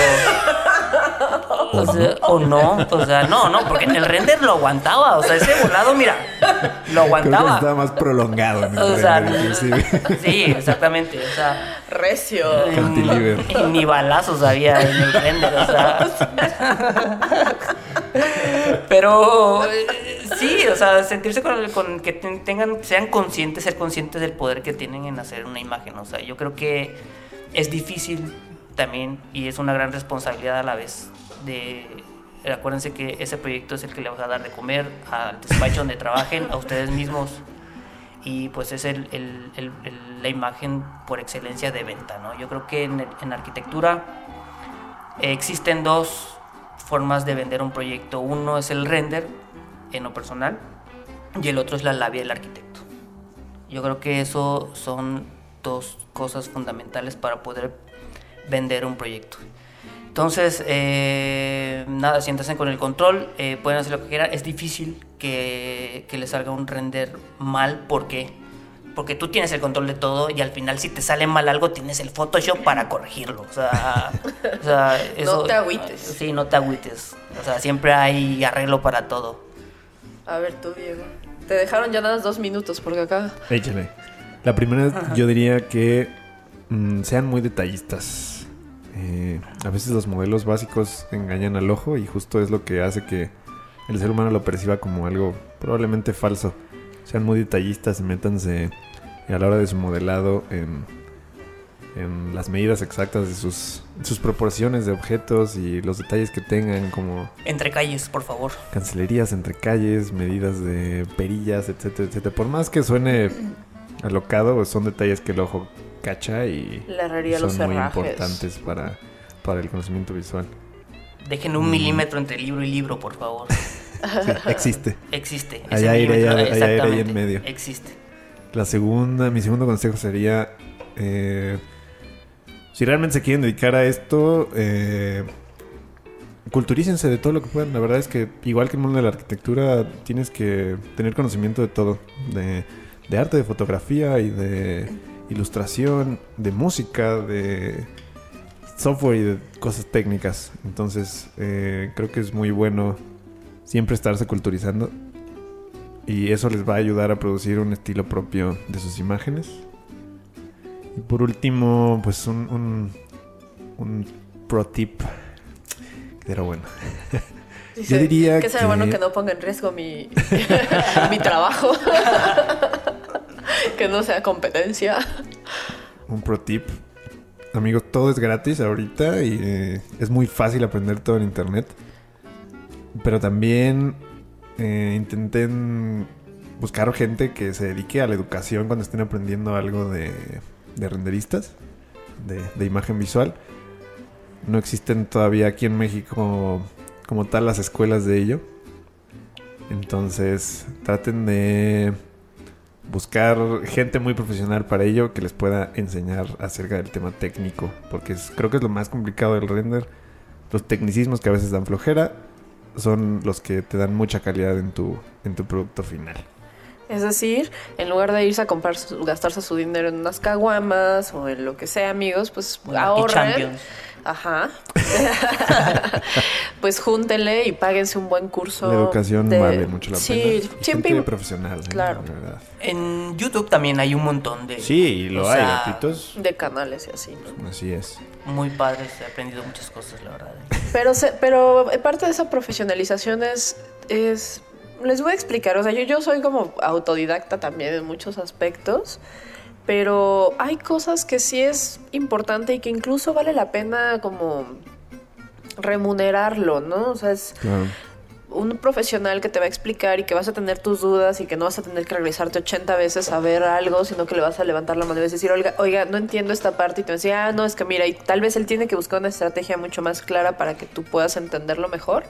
O, sea, o no, o sea, no, no, porque en el render lo aguantaba, o sea, ese volado, mira, lo Creo que estaba aguantaba. más prolongado en el O sea, render, inclusive. sí, exactamente, o sea, Recio. Cantilever. y ni balazos había en el render, o sea. Pero sí, o sea, sentirse con, el- con que ten- tengan, sean conscientes, ser conscientes del poder que tienen en hacer una imagen. O sea, yo creo que es difícil también y es una gran responsabilidad a la vez de acuérdense que ese proyecto es el que le va a dar de comer al despacho donde trabajen, a ustedes mismos. Y pues es el- el- el- la imagen por excelencia de venta, ¿no? Yo creo que en, en arquitectura eh, existen dos formas de vender un proyecto. Uno es el render, en lo personal, y el otro es la labia del arquitecto. Yo creo que eso son dos cosas fundamentales para poder vender un proyecto. Entonces, eh, nada, siéntense con el control, eh, pueden hacer lo que quieran. Es difícil que, que les salga un render mal, ¿por qué? Porque tú tienes el control de todo y al final si te sale mal algo tienes el Photoshop para corregirlo. O sea, o sea, eso- te agüites. Sí, no te agüites. O sea, siempre hay arreglo para todo. A ver tú, Diego. Te dejaron ya nada más dos minutos porque acá... Échale. La primera, yo diría que mm, sean muy detallistas. Eh, a veces los modelos básicos engañan al ojo y justo es lo que hace que el ser humano lo perciba como algo probablemente falso. Sean muy detallistas y métanse a la hora de su modelado en, en las medidas exactas de sus, sus proporciones de objetos y los detalles que tengan como Entre calles, por favor. cancelerías entre calles, medidas de perillas, etcétera, etcétera. Por más que suene alocado, son detalles que el ojo cacha y La herrería, los son muy herrajes. importantes para, para el conocimiento visual. Dejen un milímetro entre libro y libro, por favor. Sí, existe. Existe. Hay aire, milímetro, hay- hay aire ahí en exactamente, medio. Existe. La segunda, mi segundo consejo sería, eh, si realmente se quieren dedicar a esto, eh, culturícense de todo lo que puedan. La verdad es que igual que el mundo de la arquitectura, tienes que tener conocimiento de todo, de, de arte, de fotografía y de ilustración, de música, de software y de cosas técnicas. Entonces, eh, creo que es muy bueno siempre estarse culturizando y eso les va a ayudar a producir un estilo propio de sus imágenes. Y por último, pues un, un, un pro tip. Pero bueno. Dice, Yo diría que que- bueno que no ponga en riesgo mi, mi trabajo. que no sea competencia. Un pro tip. Amigos, todo es gratis ahorita y eh, es muy fácil aprender todo en internet. Pero también eh, intenten buscar gente que se dedique a la educación cuando estén aprendiendo algo de, de renderistas, de, de imagen visual. No existen todavía aquí en México como tal las escuelas de ello. Entonces traten de buscar gente muy profesional para ello que les pueda enseñar acerca del tema técnico, porque es- creo que es lo más complicado del render. Los tecnicismos que a veces dan flojera son los que te dan mucha calidad en tu, en tu producto final. Es decir, en lugar de irse a comprar, su- gastarse su dinero en unas caguamas o en lo que sea, amigos, pues Lucky ahorren. Champions. Ajá. pues júntenle y páguense un buen curso. la educación de- vale mucho la sí, pena. Y siempre. gente profesional, ¿eh? Claro. La verdad. En YouTube también hay un montón de. Sí, lo hay, sea, gratuitos. De canales y así, ¿no? Así es. Muy padres, he aprendido muchas cosas, la verdad. Pero, se- pero parte de esa profesionalización es, es- Les voy a explicar, o sea, yo, yo soy como autodidacta también en muchos aspectos, pero hay cosas que sí es importante y que incluso vale la pena como remunerarlo, ¿no? O sea, es Claro. un profesional que te va a explicar y que vas a tener tus dudas y que no vas a tener que regresarte 80 veces a ver algo, sino que le vas a levantar la mano y vas a decir, oiga, oiga, no entiendo esta parte y te vas a decir, ah, no, es que mira, y tal vez él tiene que buscar una estrategia mucho más clara para que tú puedas entenderlo mejor.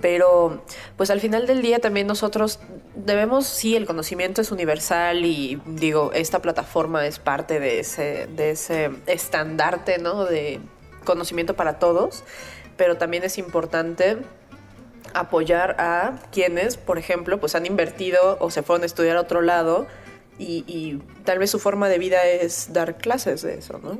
Pero, pues al final del día también nosotros debemos, sí, el conocimiento es universal y digo, esta plataforma es parte de ese, de ese estandarte, ¿no? De conocimiento para todos, pero también es importante apoyar a quienes, por ejemplo, pues han invertido o se fueron a estudiar a otro lado y, y tal vez su forma de vida es dar clases de eso, ¿no?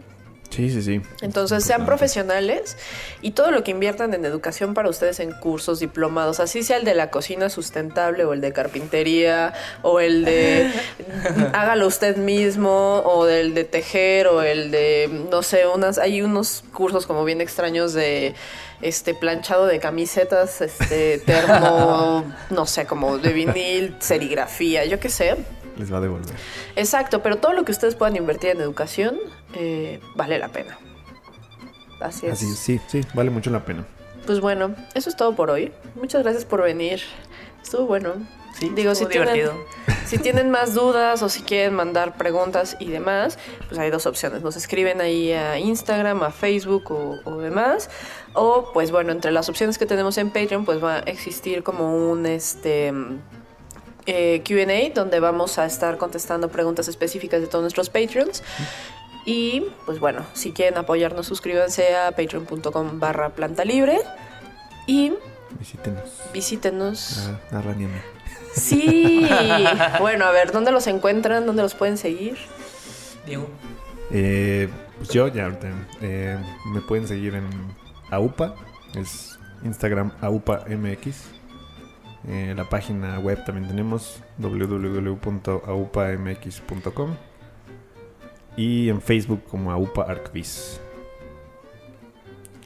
Sí, sí, sí. Entonces Es sean profesionales y todo lo que inviertan en educación para ustedes en cursos, diplomados, así sea el de la cocina sustentable o el de carpintería o el de hágalo usted mismo o del de tejer o el de no sé, unas hay unos cursos como bien extraños de este planchado de camisetas, este termo, no sé, como de vinil, serigrafía, yo qué sé. Les va a devolver. Exacto, pero todo lo que ustedes puedan invertir en educación eh, vale la pena. Así es. Así, sí, sí, vale mucho la pena. pues bueno, eso es todo por hoy. Muchas gracias por venir. Estuvo bueno. Sí, Digo, si tienen, divertido. si tienen más dudas o si quieren mandar preguntas y demás, pues hay dos opciones. Nos escriben ahí a Instagram, a Facebook o, o demás. O, pues bueno, entre las opciones que tenemos en Patreon, pues va a existir como un este eh, QA donde vamos a estar contestando preguntas específicas de todos nuestros Patreons. Y pues bueno, si quieren apoyarnos, suscríbanse a patreon.com barra planta libre. Y Visítenos. visítenos. A, a Rani y a mí. Sí. bueno, a ver, ¿dónde los encuentran? ¿Dónde los pueden seguir? Diego. Eh, pues yo ya ahorita eh, me pueden seguir en AUPA, es Instagram AUPAMX. Eh, la página web también tenemos www.aupamx.com y en Facebook como AUPA ArcVis.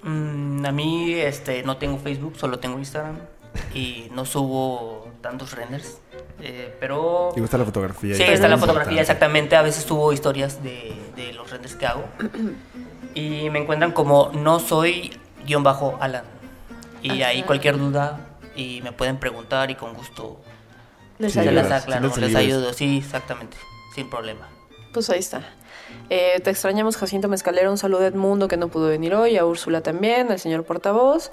Mm, a mí este, no tengo Facebook, solo tengo Instagram. Y no subo tantos renders. eh, pero... Y gusta la fotografía. Sí, está la fotografía, exactamente. A veces subo historias de, de los renders que hago. Y me encuentran como no soy guion bajo Alan. Y ahí cualquier duda y me pueden preguntar y con gusto Les Sí, les ayudas, aclaro, sí les les ayudas. ayudo. Sí, exactamente. Sin problema. Pues ahí está. Eh, te extrañamos, Jacinto Mezcalero. Un saludo a Edmundo que no pudo venir hoy, a Úrsula también, al señor portavoz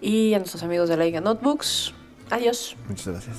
y a nuestros amigos de la Liga Notebooks. Adiós. Muchas gracias.